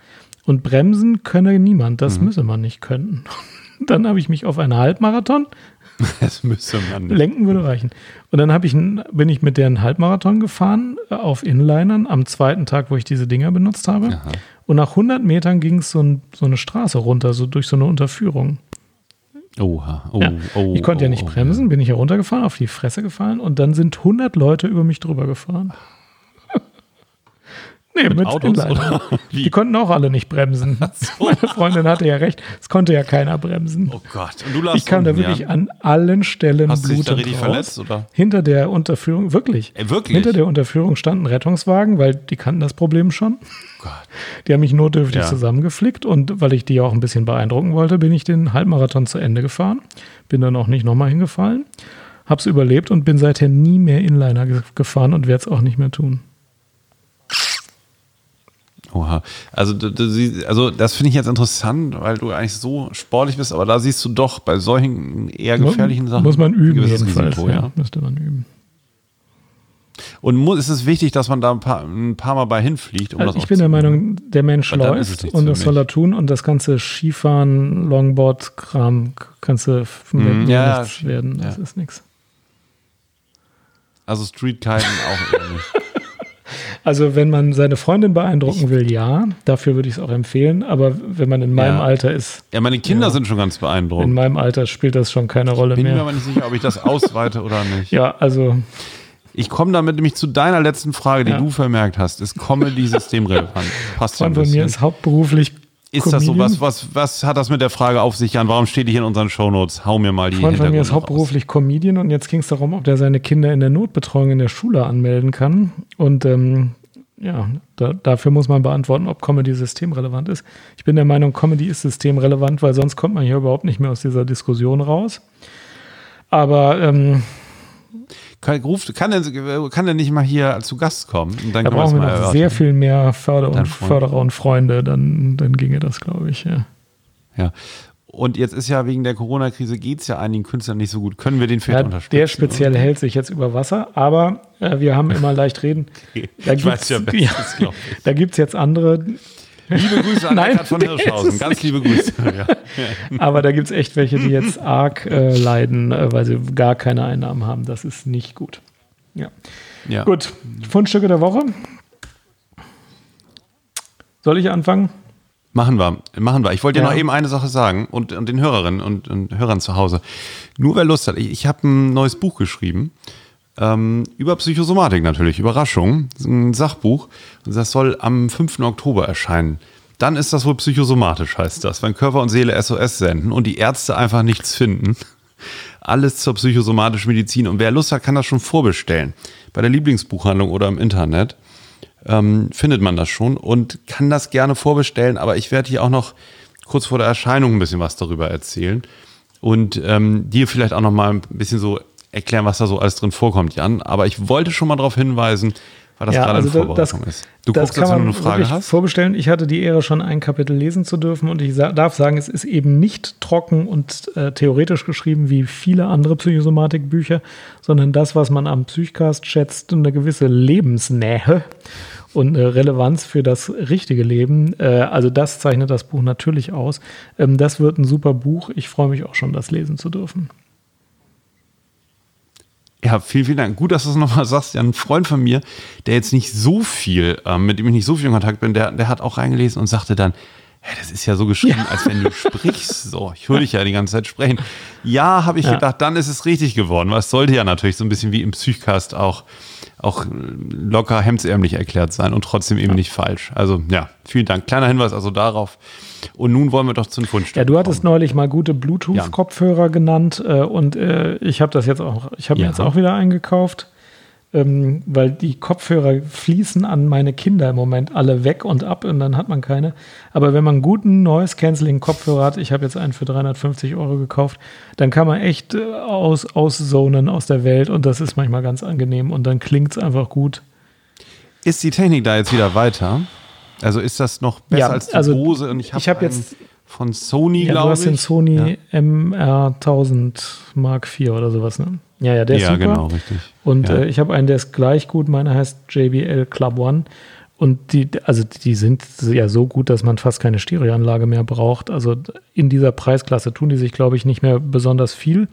C: und bremsen könne niemand.
A: Mhm.
C: Das müsse man nicht können. Dann habe ich mich auf einen Halbmarathon
A: Das müsste man nicht.
C: lenken würde reichen. Und dann habe ich bin ich mit der einen Halbmarathon gefahren äh, auf Inlinern am zweiten Tag, wo ich diese Dinger benutzt habe.
A: Aha.
C: Und nach 100 Metern ging es so, ein, so eine Straße runter, so durch so eine Unterführung.
A: Oha. Oh,
C: Ja.
A: oh,
C: ich konnte ja
A: oh,
C: nicht
A: oh,
C: bremsen, bin ich heruntergefahren, auf die Fresse gefallen und dann sind 100 Leute über mich drüber gefahren. Nee, mit,
A: Autos,
C: Inliner.
A: oder? Wie?
C: Die konnten auch alle nicht bremsen. Meine Freundin hatte ja recht, es konnte ja keiner bremsen.
A: Oh Gott. Und du
C: ich kam da wirklich
A: ja?
C: an allen Stellen
A: Hast du dich da
C: blutend
A: richtig
C: raus.
A: verletzt, oder?
C: Hinter der Unterführung, wirklich.
A: Ey, wirklich?
C: Hinter der Unterführung stand ein Rettungswagen, weil die kannten das Problem schon.
A: Oh Gott.
C: Die haben mich notdürftig
A: Ja.
C: zusammengeflickt und weil ich die auch ein bisschen beeindrucken wollte, bin ich den Halbmarathon zu Ende gefahren. Bin dann auch nicht nochmal hingefallen. Hab's überlebt und bin seither nie mehr Inliner ge gefahren und werde es auch nicht mehr tun.
A: Oha. Also, du, siehst- also das finde ich jetzt interessant, weil du eigentlich so sportlich bist, aber da siehst du doch bei solchen eher gefährlichen Sachen.
C: Muss man üben jedenfalls.
A: Risiko,
C: ja. Müsste man üben.
A: Und muss, ist es wichtig, dass man da ein paar, ein paar Mal bei hinfliegt, um
C: Also
A: das
C: ich bin der? Meinung, der Mensch läuft und das soll er tun und das ganze Skifahren, Longboard-Kram kannst du mir
A: ja,
C: nichts werden. Das
A: ja.
C: ist nichts.
A: Also Streetkiten auch nicht.
C: Also wenn man seine Freundin beeindrucken will, ja, dafür würde ich es auch empfehlen. Aber wenn man in meinem
A: Ja.
C: Alter ist,
A: Ja, meine Kinder
C: Ja.
A: sind schon ganz
C: in
A: beeindruckt.
C: meinem Alter spielt das schon keine Rolle
A: Bin mir
C: mehr.
A: aber nicht sicher, ob ich das ausweite oder nicht.
C: Ja, also
A: Ich komme damit nämlich zu deiner letzten Frage, die
C: Ja.
A: du vermerkt hast. Ist Comedy systemrelevant? Passt ja ein
C: Freund von mir
A: bisschen.
C: ist hauptberuflich
A: Ist das so? Was, was, was hat das mit der Frage auf sich, Jan? Warum steht die hier in unseren Shownotes? Hau mir mal die
C: Freund von mir ist
A: Hintergründe raus.
C: hauptberuflich Comedian und jetzt ging es darum, ob der seine Kinder in der Notbetreuung in der Schule anmelden kann. Und ähm, ja, da, dafür muss man beantworten, ob Comedy systemrelevant ist. Ich bin der Meinung, Comedy ist systemrelevant, weil sonst kommt man hier überhaupt nicht mehr aus dieser Diskussion raus. Aber ähm,
A: Kann, ruft, kann, der, kann der nicht mal hier zu Gast kommen? Und dann
C: da brauchen wir noch
A: erörtern.
C: sehr viel mehr Förder und. Förderer und Freunde, dann, dann ginge das, glaube ich. Ja.
A: Ja. Und jetzt ist ja wegen der Corona-Krise geht es ja einigen Künstlern nicht so gut. Können wir den vielleicht
C: Ja,
A: unterstützen?
C: der speziell
A: oder?
C: hält sich jetzt über Wasser, aber äh, wir haben immer leicht reden. Da
A: Ich weiß ja ich.
C: Da gibt es jetzt andere,
A: Liebe Grüße an
C: Nein,
A: Eckhard von Hirschhausen. Ganz liebe Grüße. Ja.
C: aber da gibt es echt welche, die jetzt arg äh, leiden, äh, weil sie gar keine Einnahmen haben. Das ist nicht gut. Ja.
A: Ja.
C: Gut, Fundstücke der Woche. Soll ich anfangen?
A: Machen wir, machen wir. Ich wollte dir
C: Ja.
A: noch eben eine Sache sagen und, und den Hörerinnen und, und Hörern zu Hause. Nur wer Lust hat, ich, ich habe ein neues Buch geschrieben. Ähm, über Psychosomatik natürlich, Überraschung. Ein Sachbuch. Das soll am 5. Oktober erscheinen. Dann ist das wohl psychosomatisch, heißt das, wenn Körper und Seele SOS senden und die Ärzte einfach nichts finden. Alles zur psychosomatischen Medizin. Und wer Lust hat, kann das schon vorbestellen. Bei der Lieblingsbuchhandlung oder im Internet ähm, findet man das schon und kann das gerne vorbestellen. Aber ich werde hier auch noch kurz vor der Erscheinung ein bisschen was darüber erzählen und ähm, dir vielleicht auch noch mal ein bisschen so erklären, was da so alles drin vorkommt, Jan. Aber ich wollte schon mal darauf hinweisen, weil das gerade in
C: also da-
A: Vorbereitung ist. Du
C: das
A: guckst
C: kann
A: jetzt, wenn du eine Frage hast.
C: vorbestellen. Ich hatte die Ehre, schon ein Kapitel lesen zu dürfen und ich sa darf sagen, es ist eben nicht trocken und äh, theoretisch geschrieben wie viele andere Psychosomatikbücher, sondern das, was man am Psychcast schätzt, eine gewisse Lebensnähe und eine Relevanz für das richtige Leben. Äh, also das zeichnet das Buch natürlich aus. Ähm, das wird ein super Buch. Ich freue mich auch schon, das lesen zu dürfen.
A: Ja, vielen, vielen Dank. Gut, dass du es nochmal sagst. Ja, ein Freund von mir, der jetzt nicht so viel, ähm, mit dem ich nicht so viel in Kontakt bin, der, der hat auch reingelesen und sagte dann, Hä, das ist ja so geschrieben, als wenn du sprichst. So, ich höre dich ja die ganze Zeit sprechen. Ja, habe ich
C: Ja.
A: gedacht, dann ist es richtig geworden. Es sollte ja natürlich so ein bisschen wie im Psychcast auch, auch locker hemdsärmlich erklärt sein und trotzdem eben nicht falsch. Also ja, vielen Dank. Kleiner Hinweis also darauf. Und nun wollen wir doch zum Fundstück
C: Ja, du hattest
A: kommen.
C: neulich mal gute Bluetooth-Kopfhörer genannt äh, und äh, ich habe das jetzt auch, ich habe
A: Ja.
C: mir jetzt auch wieder eingekauft, ähm, weil die Kopfhörer fließen an meine Kinder im Moment alle weg und ab und dann hat man keine. Aber wenn man einen guten Noise-Canceling-Kopfhörer hat, ich habe jetzt einen für 350 Euro gekauft, dann kann man echt äh, aus, auszonen aus der Welt und das ist manchmal ganz angenehm und dann klingt es einfach gut.
A: Ist die Technik da jetzt wieder weiter? Also ist das noch besser
C: Ja,
A: als die
C: also
A: Bose? Und ich habe
C: hab jetzt-
A: von Sony,
C: Ja,
A: glaube
C: du
A: ich.
C: hast den Sony MR1000 Mark IV oder sowas, ne? Ja, ja, der ist
A: ja,
C: super.
A: genau, richtig.
C: Und
A: Ja.
C: äh, ich habe einen, der ist gleich gut. Meiner heißt JBL Club One. Und die, also die sind ja so gut, dass man fast keine Stereoanlage mehr braucht. Also in dieser Preisklasse tun die sich, glaube ich, nicht mehr besonders viel.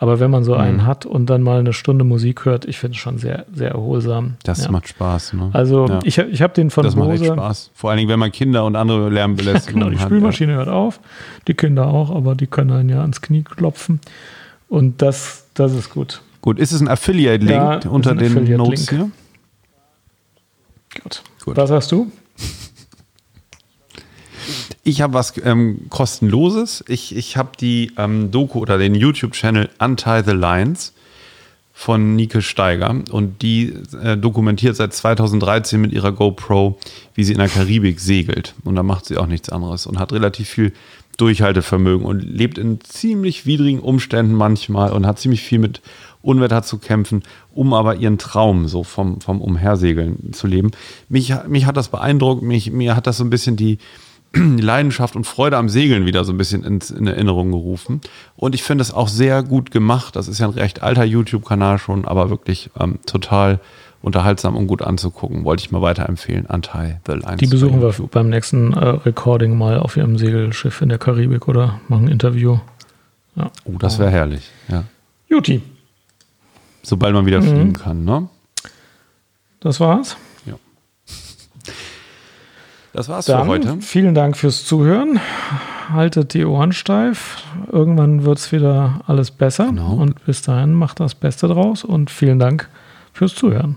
C: Aber wenn man so
A: Mhm.
C: einen hat und dann mal eine Stunde Musik hört, ich finde es schon sehr, sehr erholsam.
A: Das
C: ja.
A: macht Spaß. Ne?
C: Also
A: ja.
C: ich, ich habe den von
A: das macht echt
C: Bose.
A: Spaß. Vor allen Dingen, wenn man Kinder und andere Lärmbelästigung
C: Genau, die
A: hat.
C: Spülmaschine hört auf, die Kinder auch, aber die können einen ja ans Knie klopfen. Und das, das ist gut.
A: Gut, ist es ein Affiliate-Link
C: Ja,
A: unter den
C: Affiliate-Link.
A: Notes hier?
C: Gut.
A: Gut.
C: Was hast du?
A: Ich habe was ähm, kostenloses. Ich, ich habe die ähm, Doku oder den YouTube-Channel Untie the Lines von Nike Steiger und die äh, dokumentiert seit 2013 mit ihrer GoPro, wie sie in der Karibik segelt. Und da macht sie auch nichts anderes und hat relativ viel Durchhaltevermögen und lebt in ziemlich widrigen Umständen manchmal und hat ziemlich viel mit Unwetter zu kämpfen, um aber ihren Traum so vom, vom Umhersegeln zu leben. Mich, mich hat das beeindruckt, mich, mir hat das so ein bisschen die, Leidenschaft und Freude am Segeln wieder so ein bisschen ins, in Erinnerung gerufen. Und ich finde es auch sehr gut gemacht. Das ist ja ein recht alter YouTube-Kanal schon, aber wirklich ähm, total unterhaltsam und gut anzugucken. Wollte ich mal weiterempfehlen. Untie the Lines.
C: Die besuchen wir beim nächsten äh, Recording mal auf ihrem Segelschiff in der Karibik oder machen ein Interview. Ja.
A: Oh, das wäre herrlich. Ja.
C: Juti,
A: Sobald man
C: Mhm.
A: wieder fliegen kann, ne?
C: das war's.
A: Ja. Das war's
C: Dann
A: für heute.
C: vielen Dank fürs Zuhören. Haltet die Ohren steif. Irgendwann wird's wieder alles besser.
A: Genau.
C: Und bis dahin macht das Beste draus und vielen Dank fürs Zuhören.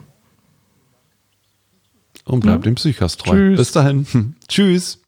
A: Und bleibt
C: Ja.
A: dem Psychast treu.
C: Tschüss.
A: Bis dahin. Tschüss.